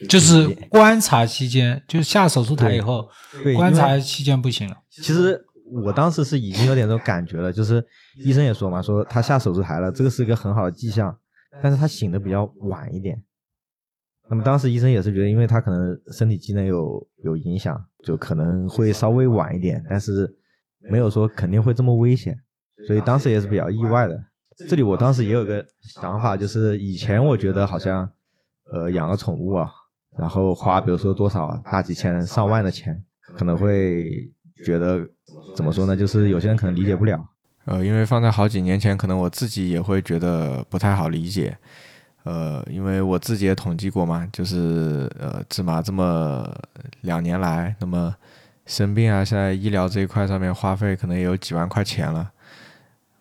就是观察期间，就是下手术台以后，观察期间不行了。其实我当时是已经有点这种感觉了，就是医生也说嘛，说他下手术台了，这个是一个很好的迹象，但是他醒的比较晚一点。那么当时医生也是觉得，因为他可能身体机能有有影响，就可能会稍微晚一点，但是没有说肯定会这么危险，所以当时也是比较意外的。这里我当时也有个想法，就是以前我觉得好像，呃，养个宠物啊，然后花比如说多少大几千上万的钱，可能会觉得怎么说呢？就是有些人可能理解不了。呃，因为放在好几年前，可能我自己也会觉得不太好理解。呃，因为我自己也统计过嘛，就是呃，芝麻这么两年来，那么生病啊，现在医疗这一块上面花费可能也有几万块钱了，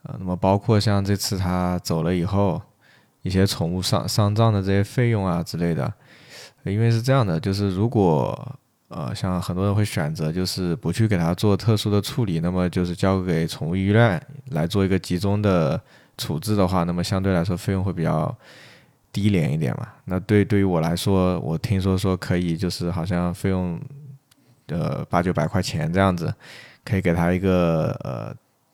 呃，那么包括像这次他走了以后，一些宠物丧丧葬的这些费用啊之类的，因为是这样的，就是如果呃，像很多人会选择就是不去给他做特殊的处理，那么就是交给宠物医院来做一个集中的处置的话，那么相对来说费用会比较。低廉一点嘛，那对对于我来说，我听说说可以，就是好像费用，呃八九百块钱这样子，可以给他一个呃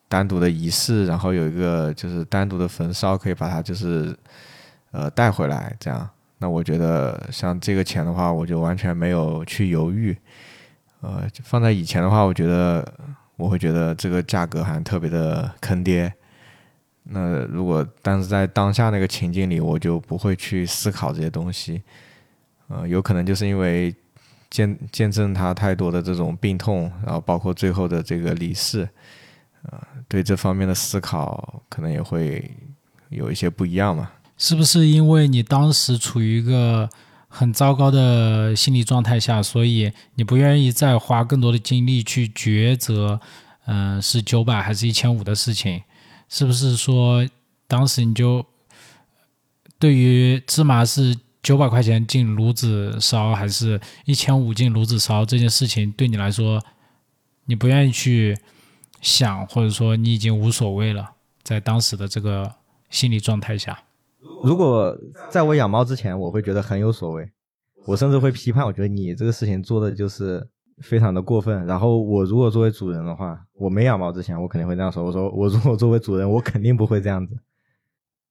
单独的仪式，然后有一个就是单独的焚烧，可以把它就是呃带回来这样。那我觉得像这个钱的话，我就完全没有去犹豫，呃放在以前的话，我觉得我会觉得这个价格好像特别的坑爹。那如果但是在当下那个情境里，我就不会去思考这些东西。呃，有可能就是因为见见证他太多的这种病痛，然后包括最后的这个离世，呃，对这方面的思考可能也会有一些不一样嘛。是不是因为你当时处于一个很糟糕的心理状态下，所以你不愿意再花更多的精力去抉择，嗯，是九百还是一千五的事情？是不是说当时你就对于芝麻是九百块钱进炉子烧，还是一千五进炉子烧这件事情，对你来说，你不愿意去想，或者说你已经无所谓了，在当时的这个心理状态下？如果在我养猫之前，我会觉得很有所谓，我甚至会批判，我觉得你这个事情做的就是非常的过分。然后我如果作为主人的话，我没养猫之前，我肯定会这样说。我说我如果作为主人，我肯定不会这样子，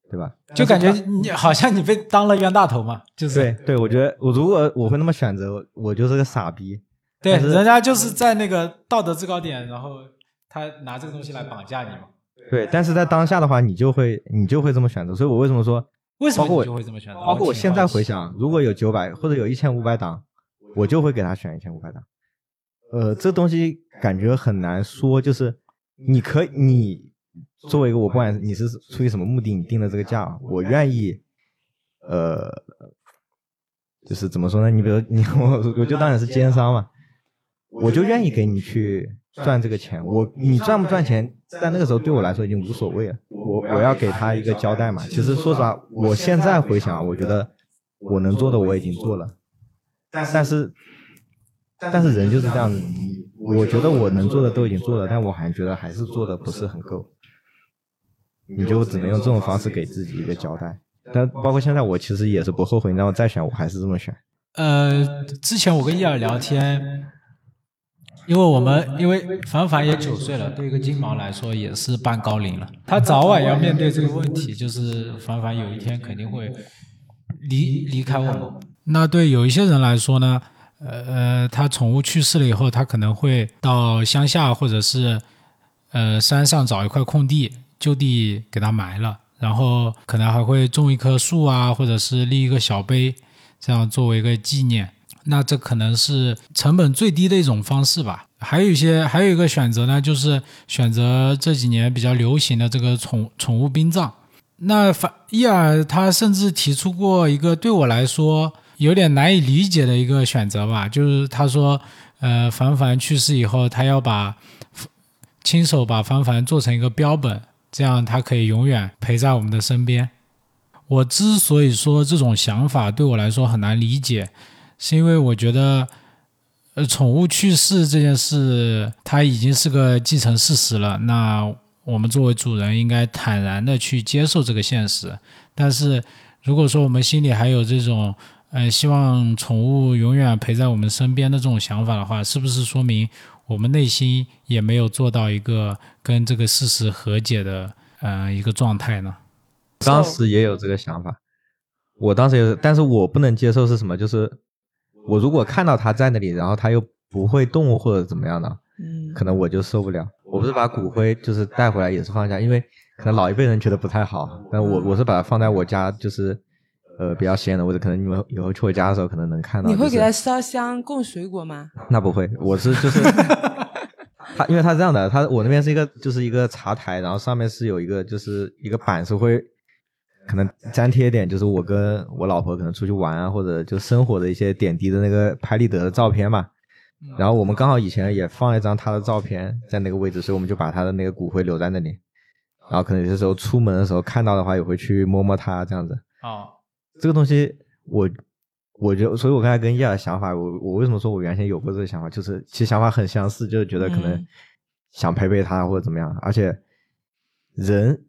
对吧？就感觉你好像你被当了冤大头嘛，就是对对，我觉得我如果我会那么选择，我就是个傻逼。对，人家就是在那个道德制高点，然后他拿这个东西来绑架你嘛。对，但是在当下的话，你就会你就会这么选择。所以我为什么说，为什么我你就会这么选择？包括我现在回想，想，如果有九百或者有一千五百档，我就会给他选一千五百档。呃，这东西感觉很难说，就是你可以，你作为一个我不管你是出于什么目的，你定的这个价，我愿意，呃，就是怎么说呢？你比如你 (laughs) 我我就当你是奸商嘛，我就愿意给你去赚这个钱。我你赚不赚钱，在那个时候对我来说已经无所谓了。我我要给他一个交代嘛。其实说实话，我现在回想，我觉得我能做的我已经做了，但是但是人就是这样子，我觉得我能做的都已经做了，但我还觉得还是做的不是很够，你就只能用这种方式给自己一个交代。但包括现在，我其实也是不后悔，你让我再选，我还是这么选。呃，之前我跟伊尔聊天，因为我们因为凡凡也九岁了，对一个金毛来说也是半高龄了，他早晚要面对这个问题，(laughs) 就是凡凡有一天肯定会离离开我们。那对有一些人来说呢，呃呃，他宠物去世了以后，他可能会到乡下或者是呃山上找一块空地，就地给它埋了，然后可能还会种一棵树啊，或者是立一个小碑，这样作为一个纪念。那这可能是成本最低的一种方式吧。还有一些，还有一个选择呢，就是选择这几年比较流行的这个宠宠物殡葬。那凡伊尔他甚至提出过一个对我来说有点难以理解的一个选择吧，就是他说，呃，凡凡去世以后，他要把亲手把凡凡做成一个标本，这样他可以永远陪在我们的身边。我之所以说这种想法对我来说很难理解，是因为我觉得，呃，宠物去世这件事，它已经是个既成事实了。那我们作为主人，应该坦然的去接受这个现实。但是，如果说我们心里还有这种，呃，希望宠物永远陪在我们身边的这种想法的话，是不是说明我们内心也没有做到一个跟这个事实和解的，呃，一个状态呢？当时也有这个想法，我当时也是，但是我不能接受是什么？就是我如果看到他在那里，然后他又不会动或者怎么样的，嗯，可能我就受不了。我不是把骨灰就是带回来也是放下，因为可能老一辈人觉得不太好，但我我是把它放在我家，就是呃比较显眼的位置，可能你们以后去我家的时候可能能看到。就是你会给它烧香供水果吗？那不会，我是就是 (laughs) 他，因为他是这样的，他我那边是一个就是一个茶台，然后上面是有一个就是一个板是会可能粘贴一点，就是我跟我老婆可能出去玩啊，或者就生活的一些点滴的那个拍立得的照片嘛。然后我们刚好以前也放了一张他的照片在那个位置，所以我们就把他的那个骨灰留在那里。然后可能有些时候出门的时候看到的话，也会去摸摸它这样子。哦，这个东西我我觉得，所以我刚才跟叶的想法，我我为什么说我原先有过这个想法，就是其实想法很相似，就是觉得可能嗯想陪陪他或者怎么样，而且人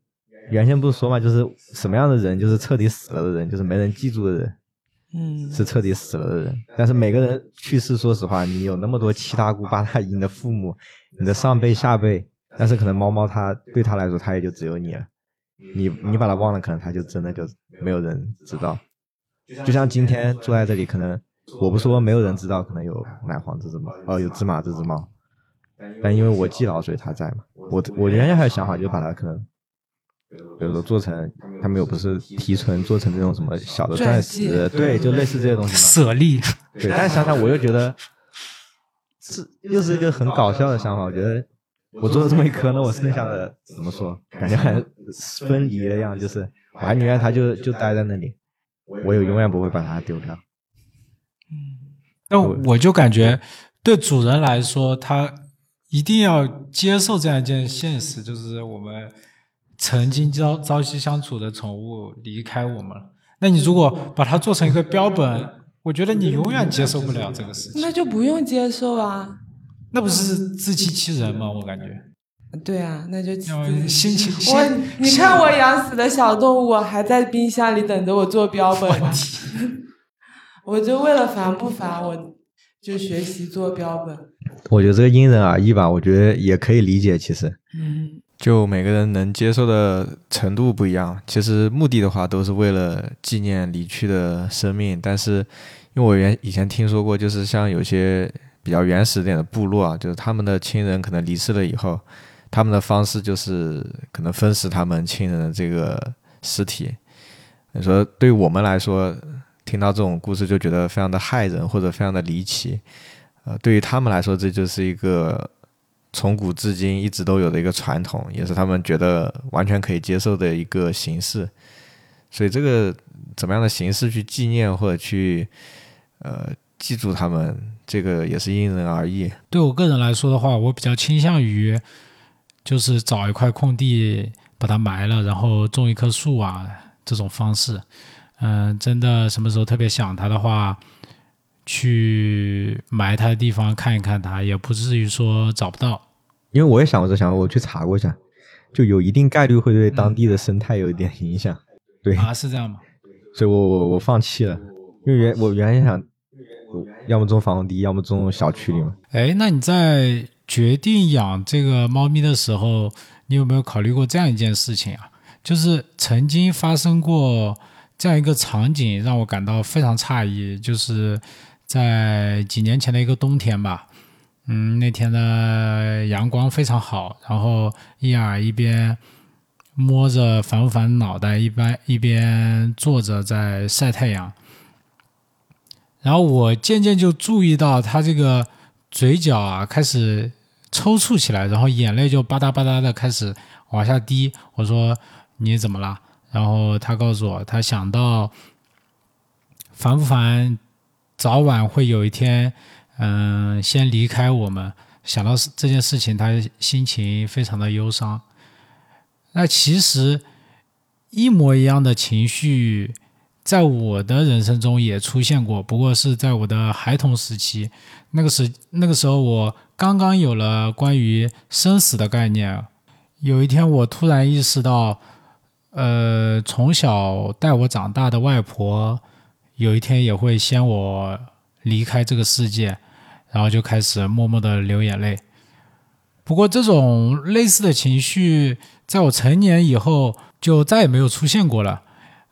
原先不是说嘛，就是什么样的人就是彻底死了的人，就是没人记住的人嗯，是彻底死了的人。但是每个人去世，说实话，你有那么多七大姑八大姨，你的父母、你的上辈下辈，但是可能猫猫它对它来说，它也就只有你了。你你把它忘了，可能它就真的就没有人知道。就像今天坐在这里，可能我不说没有人知道，可能有奶黄这只猫，哦，有芝麻这只猫，但因为我记牢，所以它在嘛。我我原先还有想法，就把它可能，比如说做成，他们又不是提纯做成这种什么小的钻钻石，戒对，就类似这些东西嘛。舍利，对，但是想想我又觉得是又是一个很搞笑的想法。我觉得我做了这么一颗，那我剩下的怎么说？感觉很分离的样子，就是我还宁愿它就就待在那里，我也永远不会把它丢掉。嗯那我就感觉对主人来说，他一定要接受这样一件现实，就是我们曾经朝朝夕相处的宠物离开我们了。那你如果把它做成一个标本，我觉得你永远接受不了这个事情，那就不用接受啊。那不是自欺欺人吗？我感觉。对啊，那就心情 (laughs) 我你看我养死的小动物还在冰箱里等着我做标本呢，(laughs) 我就为了烦不烦，我就学习做标本。我觉得这个因人而异吧，我觉得也可以理解。其实，嗯，就每个人能接受的程度不一样。其实目的的话，都是为了纪念离去的生命。但是，因为我原以前听说过，就是像有些比较原始点的部落啊，就是他们的亲人可能离世了以后，他们的方式就是可能分食他们亲人的这个尸体。你说，对我们来说，听到这种故事就觉得非常的骇人或者非常的离奇。呃，对于他们来说，这就是一个从古至今一直都有的一个传统，也是他们觉得完全可以接受的一个形式。所以，这个怎么样的形式去纪念或者去呃记住他们，这个也是因人而异。对我个人来说的话，我比较倾向于就是找一块空地把它埋了，然后种一棵树啊这种方式。嗯、真的什么时候特别想它的话，去埋它的地方看一看它，也不至于说找不到。因为我也想过这想法，我去查过一下，就有一定概率会对当地的生态有一点影响。对，啊，是这样吗？(laughs) 所以我我我放弃了，因为原我原先想，要么种防洪堤，要么种小区里嘛。哎，那你在决定养这个猫咪的时候，你有没有考虑过这样一件事情啊？就是曾经发生过这样一个场景，让我感到非常诧异，就是在几年前的一个冬天吧。嗯，那天的阳光非常好，然后伊尔一边摸着烦不烦脑袋，一边一边坐着在晒太阳。然后我渐渐就注意到他这个嘴角啊开始抽搐起来，然后眼泪就吧嗒吧嗒的开始往下滴。我说你怎么了？然后他告诉我，他想到烦不烦，早晚会有一天，嗯、先离开我们。想到这件事情，他心情非常的忧伤。那其实一模一样的情绪，在我的人生中也出现过，不过是在我的孩童时期。那个时那个时候，我刚刚有了关于生死的概念。有一天，我突然意识到，呃，从小带我长大的外婆，有一天也会先我离开这个世界，然后就开始默默的流眼泪。不过，这种类似的情绪，在我成年以后就再也没有出现过了。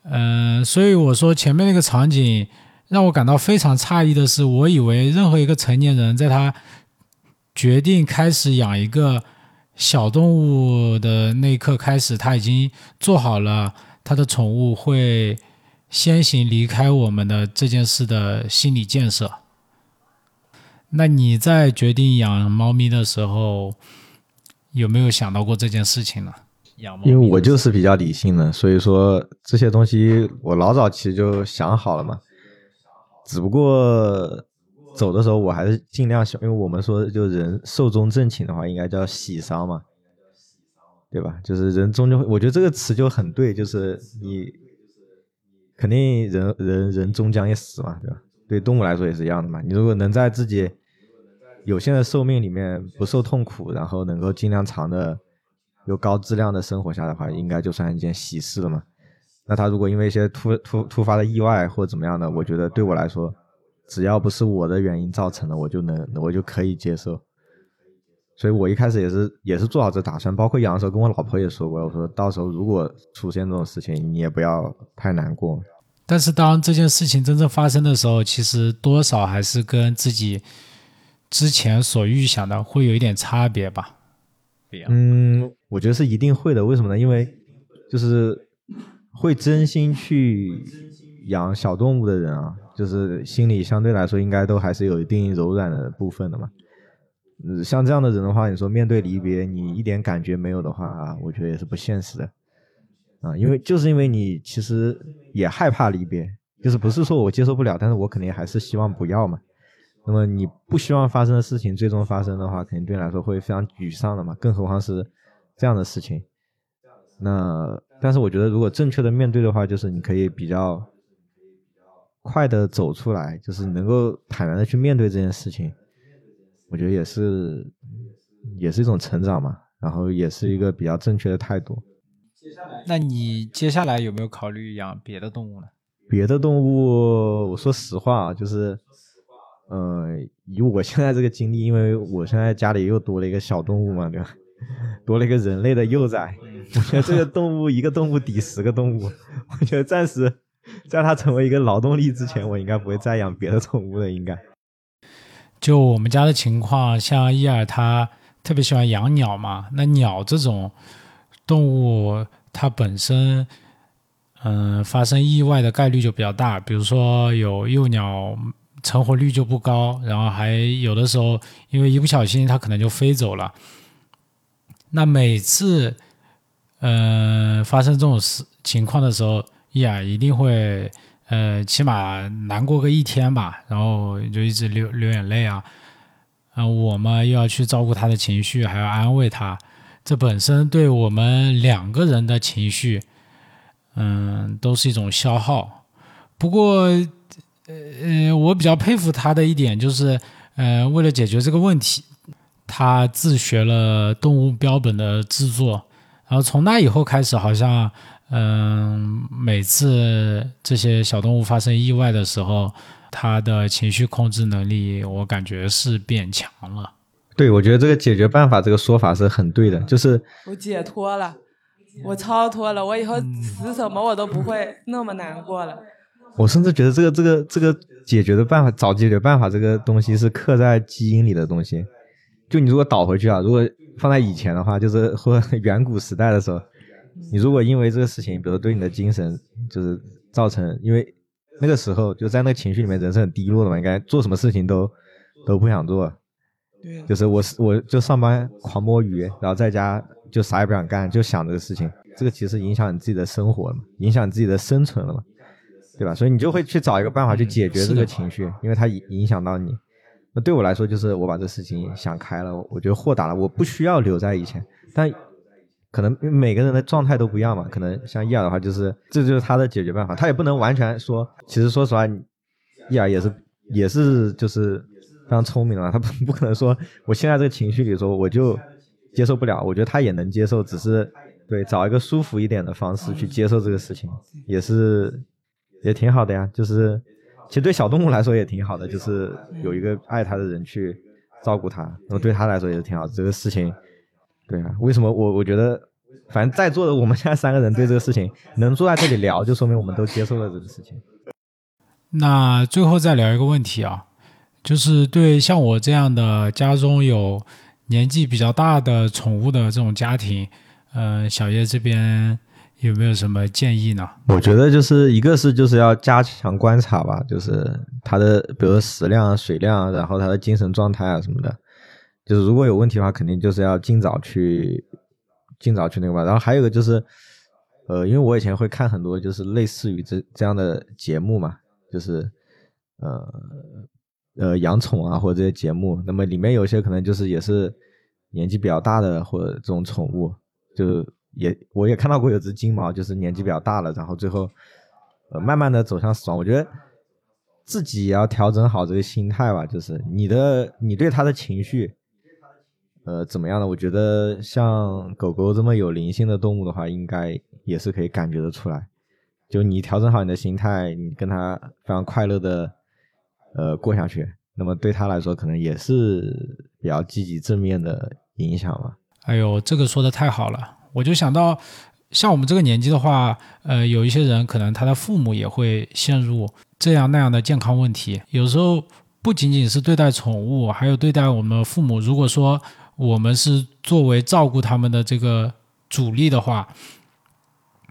嗯、所以我说前面那个场景让我感到非常诧异的是，我以为任何一个成年人在他决定开始养一个小动物的那一刻开始，他已经做好了他的宠物会先行离开我们的这件事的心理建设。那你在决定养猫咪的时候，有没有想到过这件事情呢？养猫因为我就是比较理性的，所以说这些东西我老早其实就想好了嘛。只不过走的时候我还是尽量想，因为我们说就人寿终正寝的话，应该叫喜丧嘛，对吧？就是人终究会，我觉得这个词就很对，就是你肯定人人人终将一死嘛，对吧？对动物来说也是一样的嘛。你如果能在自己有限的寿命里面不受痛苦，然后能够尽量长的有高质量的生活下的话，应该就算一件喜事了嘛。那他如果因为一些突突突发的意外或怎么样的，我觉得对我来说，只要不是我的原因造成的，我就能我就可以接受。所以我一开始也是也是做好这打算，包括养的时候跟我老婆也说过，我说到时候如果出现这种事情，你也不要太难过。但是当这件事情真正发生的时候，其实多少还是跟自己之前所预想的会有一点差别吧？嗯，我觉得是一定会的。为什么呢？因为就是会真心去养小动物的人啊，就是心里相对来说应该都还是有一定柔软的部分的嘛。嗯，像这样的人的话，你说面对离别，你一点感觉没有的话啊，我觉得也是不现实的啊。因为就是因为你其实也害怕离别，就是不是说我接受不了，但是我肯定还是希望不要嘛。那么你不希望发生的事情最终发生的话，肯定对你来说会非常沮丧的嘛。更何况是这样的事情。那但是我觉得，如果正确的面对的话，就是你可以比较快的走出来，就是你能够坦然的去面对这件事情。我觉得也是，也是一种成长嘛。然后也是一个比较正确的态度。那你接下来有没有考虑养别的动物呢？别的动物，我说实话啊，就是。呃，以我现在这个经历，因为我现在家里又多了一个小动物嘛，对吧？多了一个人类的幼崽，我觉得这个动物一个动物抵十个动物。(laughs) 我觉得暂时在它成为一个劳动力之前，我应该不会再养别的宠物了。应该。就我们家的情况，像伊尔他特别喜欢养鸟嘛，那鸟这种动物，它本身嗯发生意外的概率就比较大，比如说有幼鸟。成活率就不高，然后还有的时候，因为一不小心它可能就飞走了。那每次，呃，发生这种事情况的时候，伊尔一定会，呃，起码难过个一天吧，然后就一直流流眼泪啊。嗯，我们又要去照顾他的情绪，还要安慰他，这本身对我们两个人的情绪，嗯，都是一种消耗。不过。呃呃，我比较佩服他的一点就是，呃，为了解决这个问题，他自学了动物标本的制作，然后从那以后开始，好像，嗯，每次这些小动物发生意外的时候，他的情绪控制能力，我感觉是变强了。对，我觉得这个解决办法这个说法是很对的，就是我解脱了，我超脱了，我以后死什么我都不会那么难过了。我甚至觉得这个这个这个解决的办法，找解决办法这个东西是刻在基因里的东西。就你如果倒回去啊，如果放在以前的话，就是或远古时代的时候，你如果因为这个事情，比如对你的精神就是造成，因为那个时候就在那个情绪里面，人是很低落的嘛，应该做什么事情都都不想做。对，就是我我就上班狂摸鱼，然后在家就啥也不想干，就想这个事情。这个其实影响你自己的生活了嘛，影响你自己的生存了嘛。对吧？所以你就会去找一个办法去解决这个情绪，因为它影影响到你。那对我来说，就是我把这事情想开了，我觉得豁达了，我不需要留在以前。但可能每个人的状态都不一样嘛。可能像伊尔的话，就是这就是他的解决办法。他也不能完全说，其实说实话，伊尔也是也是就是非常聪明了。他不不可能说，我现在这个情绪里说我就接受不了。我觉得他也能接受，只是对找一个舒服一点的方式去接受这个事情，也是。也挺好的呀，就是其实对小动物来说也挺好的，就是有一个爱它的人去照顾它，那么对它来说也是挺好的。这个事情，对啊，为什么我我觉得，反正在座的我们现在三个人对这个事情能坐在这里聊，就说明我们都接受了这个事情。那最后再聊一个问题啊，就是对像我这样的家中有年纪比较大的宠物的这种家庭，呃，小叶这边。有没有什么建议呢？我觉得就是一个是就是要加强观察吧，就是它的比如说食量、水量，然后它的精神状态啊什么的，就是如果有问题的话，肯定就是要尽早去尽早去那个吧。然后还有一个就是，呃，因为我以前会看很多就是类似于这这样的节目嘛，就是呃呃养宠啊或者这些节目，那么里面有些可能就是也是年纪比较大的或者这种宠物就。也我也看到过有只金毛，就是年纪比较大了，然后最后，呃，慢慢的走向死亡。我觉得自己也要调整好这个心态吧，就是你的你对它的情绪，呃，怎么样的？我觉得像狗狗这么有灵性的动物的话，应该也是可以感觉得出来。就你调整好你的心态，你跟它非常快乐的，呃，过下去，那么对它来说可能也是比较积极正面的影响吧。哎呦，这个说的太好了。我就想到，像我们这个年纪的话，呃，有一些人可能他的父母也会陷入这样那样的健康问题。有时候不仅仅是对待宠物，还有对待我们父母。如果说我们是作为照顾他们的这个主力的话，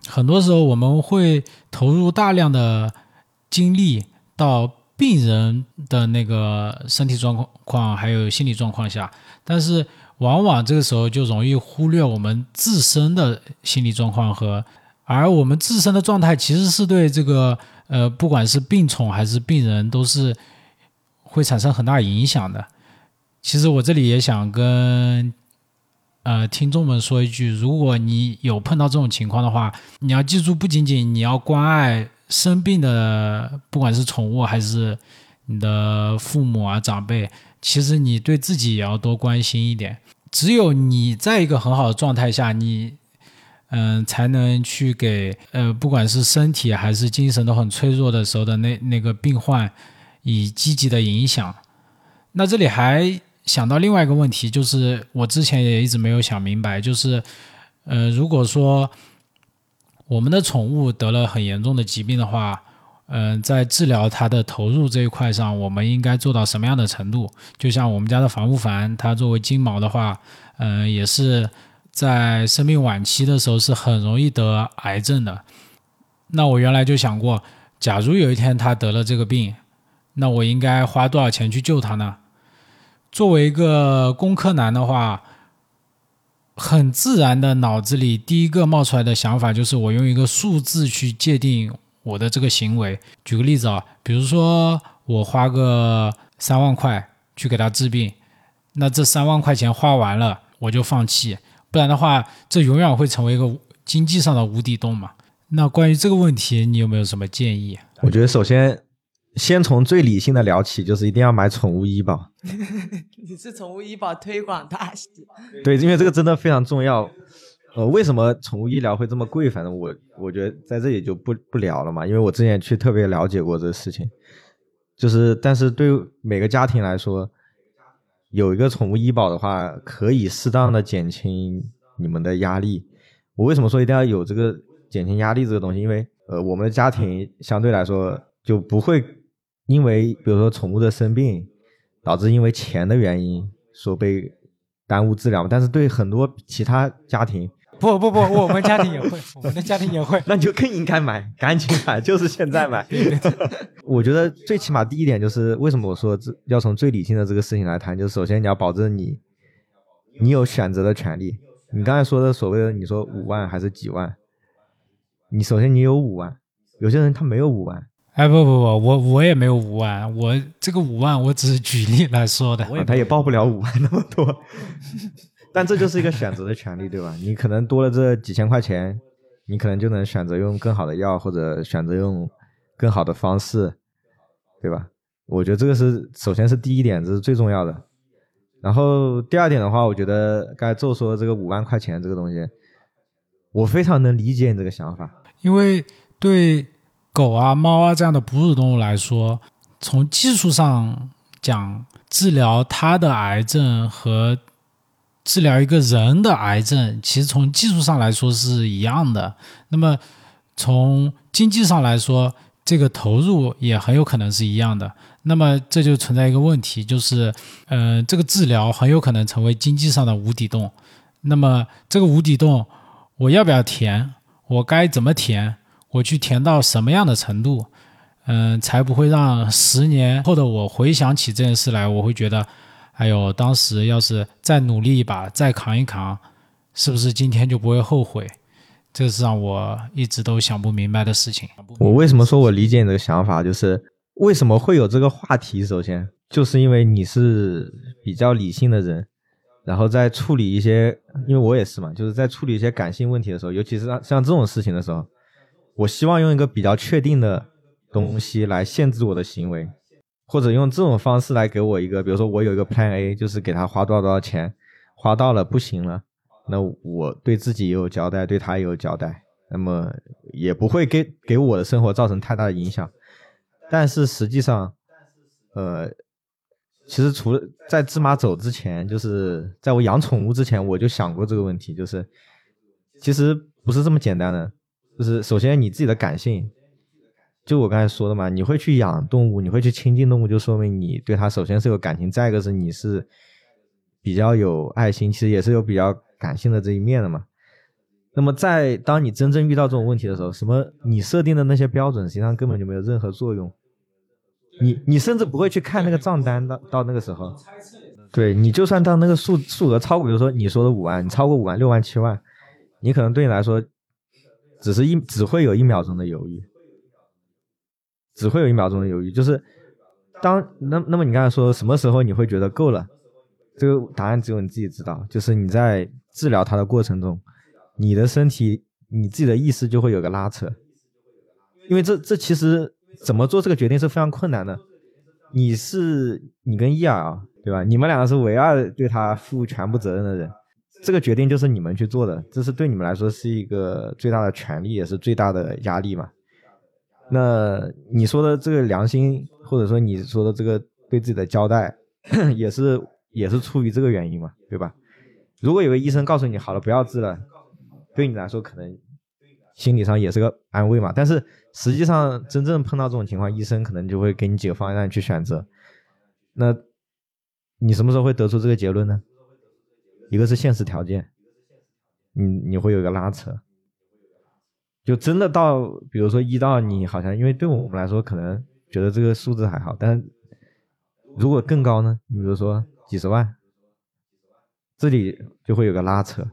很多时候我们会投入大量的精力到病人的那个身体状况还有心理状况下，但是往往这个时候就容易忽略我们自身的心理状况和，而我们自身的状态其实是对这个呃不管是病宠还是病人都是会产生很大影响的。其实我这里也想跟。呃，听众们说一句，如果你有碰到这种情况的话，你要记住，不仅仅你要关爱生病的，不管是宠物还是你的父母啊长辈，其实你对自己也要多关心一点。只有你在一个很好的状态下，你嗯，才能去给呃，不管是身体还是精神都很脆弱的时候的那那个病患以积极的影响。那这里还。想到另外一个问题，就是我之前也一直没有想明白，就是，呃，如果说我们的宠物得了很严重的疾病的话，嗯，在治疗它的投入这一块上，我们应该做到什么样的程度？就像我们家的防不凡，它作为金毛的话，嗯，也是在生命晚期的时候是很容易得癌症的。那我原来就想过，假如有一天它得了这个病，那我应该花多少钱去救它呢？作为一个工科男的话，很自然的脑子里第一个冒出来的想法就是我用一个数字去界定我的这个行为。举个例子啊，比如说我花个三万块去给他治病，那这三万块钱花完了我就放弃，不然的话这永远会成为一个经济上的无底洞嘛。那关于这个问题，你有没有什么建议？我觉得首先。先从最理性的聊起，就是一定要买宠物医保。(laughs) 你是宠物医保推广大使。对，因为这个真的非常重要。呃，为什么宠物医疗会这么贵？反正我我觉得在这里就不不聊了嘛，因为我之前去特别了解过这个事情。就是，但是对每个家庭来说，有一个宠物医保的话，可以适当的减轻你们的压力。我为什么说一定要有这个减轻压力这个东西？因为呃，我们的家庭相对来说就不会。因为比如说宠物的生病，导致因为钱的原因说被耽误治疗，但是对很多其他家庭，不不不，我们家庭也会，我们的家庭也会，那你就更应该买，赶紧买，就是现在买。(laughs) 我觉得最起码第一点就是为什么我说这要从最理性的这个事情来谈，就是首先你要保证你，你有选择的权利。你刚才说的所谓的你说五万还是几万，你首先你有五万，有些人他没有五万。哎不不不，我我也没有五万，我这个五万我只是举例来说的，他也报不了五万那么多，但这就是一个选择的权利，对吧？你可能多了这几千块钱，你可能就能选择用更好的药，或者选择用更好的方式，对吧？我觉得这个是首先是第一点，这是最重要的。然后第二点的话，我觉得刚才宙说这个五万块钱这个东西，我非常能理解你这个想法，因为对。狗啊、猫啊这样的哺乳动物来说，从技术上讲，治疗它的癌症和治疗一个人的癌症，其实从技术上来说是一样的。那么从经济上来说，这个投入也很有可能是一样的。那么这就存在一个问题，就是，嗯，这个治疗很有可能成为经济上的无底洞。那么这个无底洞，我要不要填？我该怎么填？我去填到什么样的程度，嗯，才不会让十年后的我回想起这件事来，我会觉得，哎呦，当时要是再努力一把，再扛一扛，是不是今天就不会后悔？这是让我一直都想不明白的事情。我为什么说我理解你的想法？就是为什么会有这个话题？首先，就是因为你是比较理性的人，然后在处理一些，因为我也是嘛，就是在处理一些感性问题的时候，尤其是像像这种事情的时候。我希望用一个比较确定的东西来限制我的行为，或者用这种方式来给我一个，比如说我有一个 Plan A，就是给他花多少多少钱，花到了不行了，那我对自己也有交代，对他也有交代，那么也不会给给我的生活造成太大的影响。但是实际上，呃，其实除了在芝麻走之前，就是在我养宠物之前，我就想过这个问题，就是其实不是这么简单的。就是首先你自己的感性，就我刚才说的嘛，你会去养动物，你会去亲近动物，就说明你对它首先是有感情，再一个是你是比较有爱心，其实也是有比较感性的这一面的嘛。那么在当你真正遇到这种问题的时候，什么你设定的那些标准，实际上根本就没有任何作用。你你甚至不会去看那个账单，到到那个时候，对你就算到那个数数额超过，比如说你说的五万，你超过五万、六万、七万，你可能对你来说，只是一只会有一秒钟的犹豫，只会有一秒钟的犹豫。就是当那那么你刚才说什么时候你会觉得够了？这个答案只有你自己知道。就是你在治疗它的过程中，你的身体、你自己的意识就会有个拉扯，因为这这其实。怎么做这个决定是非常困难的。你是你跟伊尔啊，对吧？你们两个是唯二对他负全部责任的人，这个决定就是你们去做的，这是对你们来说是一个最大的权利，也是最大的压力嘛。那你说的这个良心，或者说你说的这个对自己的交代，(clears throat) 也是也是出于这个原因嘛，对吧？如果有个医生告诉你好了，不要治了，对你来说可能。心理上也是个安慰嘛，但是实际上真正碰到这种情况，医生可能就会给你几个方案让你去选择。那你什么时候会得出这个结论呢？一个是现实条件，你你会有一个拉扯，就真的到比如说一到你好像，因为对我们来说可能觉得这个数字还好，但如果更高呢？你比如说几十万，这里就会有个拉扯。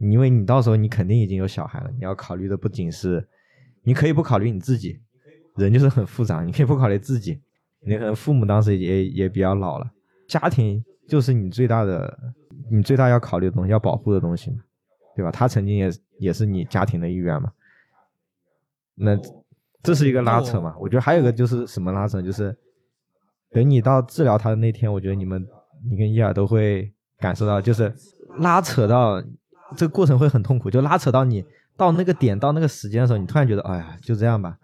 因为你到时候你肯定已经有小孩了，你要考虑的不仅是，你可以不考虑你自己，人就是很复杂，你可以不考虑自己，你可能父母当时也也比较老了，家庭就是你最大的，你最大要考虑的东西，要保护的东西嘛，对吧？他曾经也也是你家庭的一员嘛，那这是一个拉扯嘛？我觉得还有一个就是什么拉扯，就是等你到治疗他的那天，我觉得你们你跟伊尔都会感受到，就是拉扯到。这个过程会很痛苦，就拉扯到你到那个点到那个时间的时候，你突然觉得，哎呀，就这样吧，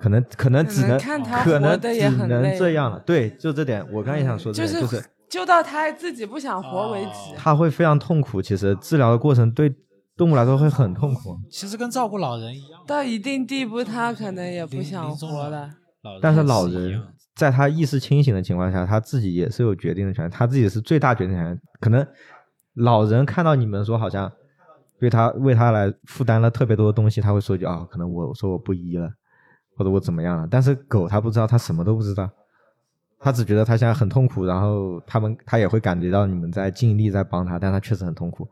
可能可能只能可能只能这样了。对，就这点，我刚才也想说的，就是就到他自己不想活为止，他会非常痛苦。其实治疗的过程对动物来说会很痛苦。其实跟照顾老人一样，到一定地步，他可能也不想活了。但是老人在他意识清醒的情况下，他自己也是有决定的权利，他自己是最大决定权，可能。老人看到你们说好像对他为他来负担了特别多的东西，他会说一句啊，可能我说我不医了，或者我怎么样了。但是狗他不知道，他什么都不知道，他只觉得他现在很痛苦，然后他们他也会感觉到你们在尽力在帮他，但他确实很痛苦，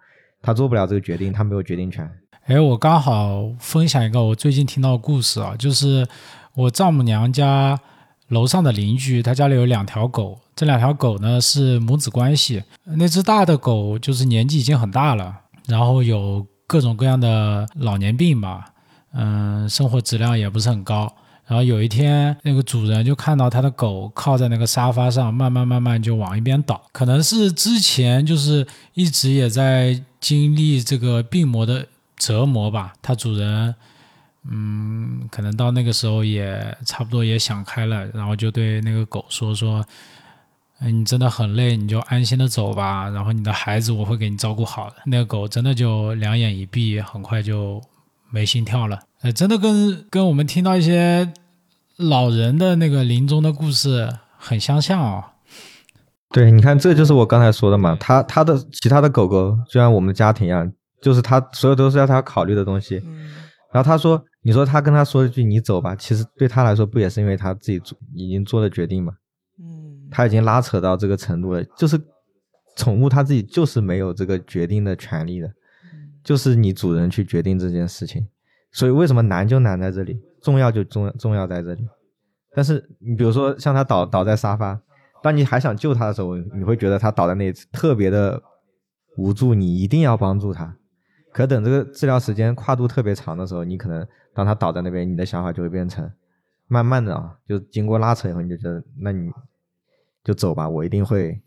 他做不了这个决定，他没有决定权。哎，我刚好分享一个我最近听到的故事啊，就是我丈母娘家楼上的邻居，他家里有两条狗。这两条狗呢是母子关系，那只大的狗就是年纪已经很大了，然后有各种各样的老年病吧，嗯，生活质量也不是很高。然后有一天，那个主人就看到他的狗靠在那个沙发上，慢慢慢慢就往一边倒，可能是之前就是一直也在经历这个病魔的折磨吧。它主人，嗯，可能到那个时候也差不多也想开了，然后就对那个狗说说。嗯你真的很累，你就安心的走吧。然后你的孩子我会给你照顾好的。那个狗真的就两眼一闭，很快就没心跳了。呃，真的跟跟我们听到一些老人的那个临终的故事很相像哦。对，你看，这就是我刚才说的嘛。他他的其他的狗狗就像我们的家庭一样，就是他所有都是要他考虑的东西。然后他说：“你说他跟他说一句‘你走吧’，其实对他来说不也是因为他自己做已经做了决定吗？”他已经拉扯到这个程度了，就是宠物他自己就是没有这个决定的权利的，就是你主人去决定这件事情。所以为什么难就难在这里，重要就重重要在这里。但是你比如说像他倒倒在沙发，当你还想救他的时候，你会觉得他倒在那里特别的无助，你一定要帮助他。可等这个治疗时间跨度特别长的时候，你可能当他倒在那边，你的想法就会变成慢慢的啊，就经过拉扯以后，你就觉得那你。就走吧，我一定会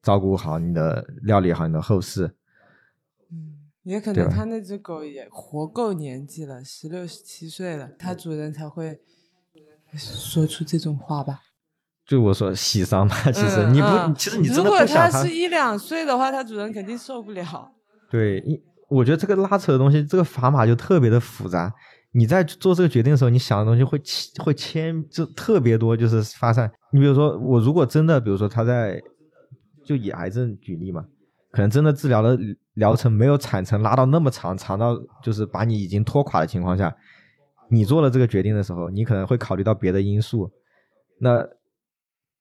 照顾好你的，料理好你的后事。嗯，也可能他那只狗也活够年纪了，十六十七岁了，它主人才会说出这种话吧？就我说喜丧嘛，其实你不，其实你真的不想他。如果是一两岁的话，他主人肯定受不了。对，一我觉得这个拉扯的东西，这个砝码就特别的复杂。你在做这个决定的时候，你想的东西会会牵就特别多，就是发散。你比如说，我如果真的，比如说他在就以癌症举例嘛，可能真的治疗的疗程没有产程拉到那么长，长到就是把你已经拖垮的情况下，你做了这个决定的时候，你可能会考虑到别的因素，那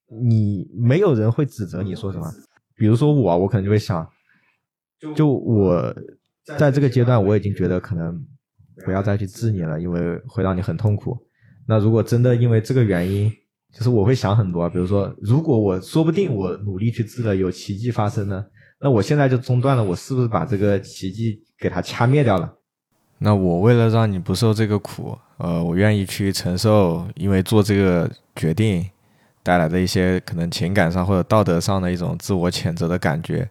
你没有人会指责你说什么。比如说我，我可能就会想，就我在这个阶段，我已经觉得可能不要再去治你了，因为会让你很痛苦。那如果真的因为这个原因，就是我会想很多，比如说，如果我说不定我努力去治了，有奇迹发生呢，那我现在就中断了，我是不是把这个奇迹给它掐灭掉了？那我为了让你不受这个苦，呃，我愿意去承受，因为做这个决定带来的一些可能情感上或者道德上的一种自我谴责的感觉。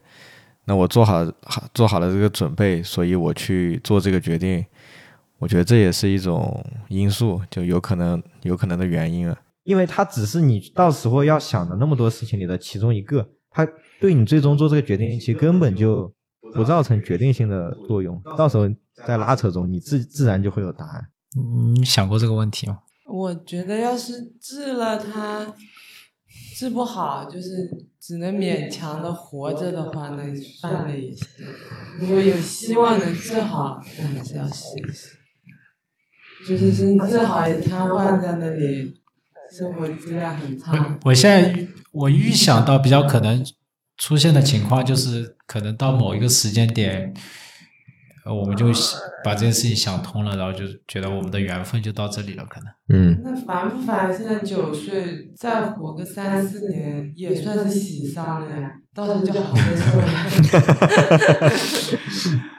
那我做好好做好了这个准备，所以我去做这个决定。我觉得这也是一种因素，就有可能有可能的原因啊。因为它只是你到时候要想的那么多事情里的其中一个，它对你最终做这个决定，其实根本就不造成决定性的作用。到时候在拉扯中，你自自然就会有答案。嗯想过这个问题吗？我觉得要是治了它，治不好，就是只能勉强的活着的话，那算了也行。如果有希望能治好，那还是要试一试。就是真治好也瘫痪在那里。生活质量很差。我现在我预想到比较可能出现的情况，就是可能到某一个时间点，呃，我们就把这件事情想通了，然后就觉得我们的缘分就到这里了，可能。嗯。那烦不烦？现在九岁，再活个三四年，也算是喜丧了呀。到时候就好接受了。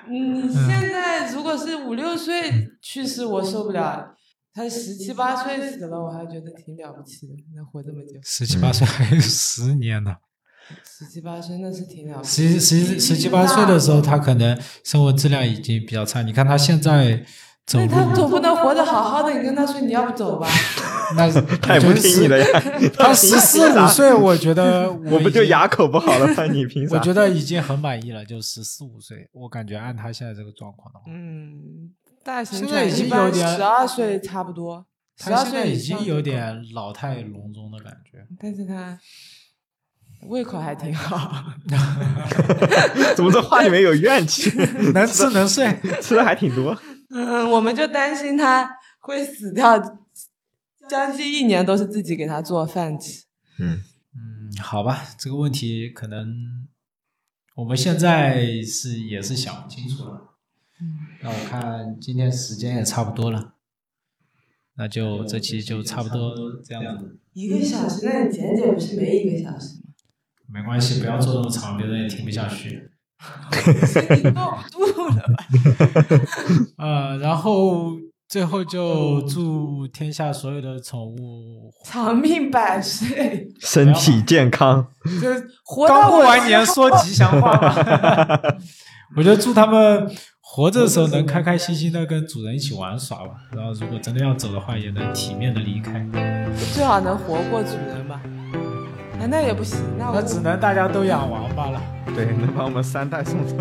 你 (laughs) 现在如果是五六岁去世，我受不了。他十七八岁死了，我还觉得挺了不起的，能活这么久。十七八岁还有十年呢。十七八岁那是挺了不起。十十十七八岁的时候，他可能生活质量已经比较差。你看他现在走路，他总不能活得好好的。你跟他说你要不走吧？那 (laughs) 他也不听你的呀。他十四五岁，我觉得 (laughs) 我不就牙口不好了吗？你凭啥？我觉得已经很满意了，就十四五岁。我感觉按他现在这个状况的话，嗯。大型现在已经有点十二岁差不多，十二岁已经有点老态龙钟的感觉。但是他胃口还挺好。(laughs) 怎么这话里面有怨气？(laughs) 能吃能睡，吃的还挺多。嗯，我们就担心他会死掉，将近一年都是自己给他做饭吃。嗯嗯，好吧，这个问题可能我们现在是也是想不清楚了。那我看今天时间也差不多了，那就这期就差不多这样子。一个小时，那你剪剪不是没一个小时吗？没关系，不要做那么长，别人也听不下去。你抱不住了。呃，然后最后就祝天下所有的宠物 (laughs) 长命百岁，身体健康。(laughs) 就刚过完年说吉祥话嘛。(laughs) 我就祝他们。活着的时候能开开心心的跟主人一起玩耍吧，然后如果真的要走的话，也能体面的离开，最好能活过主人吧。哎，那也不行，那那只能大家都养王八了。对，能把我们三代送走。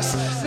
us.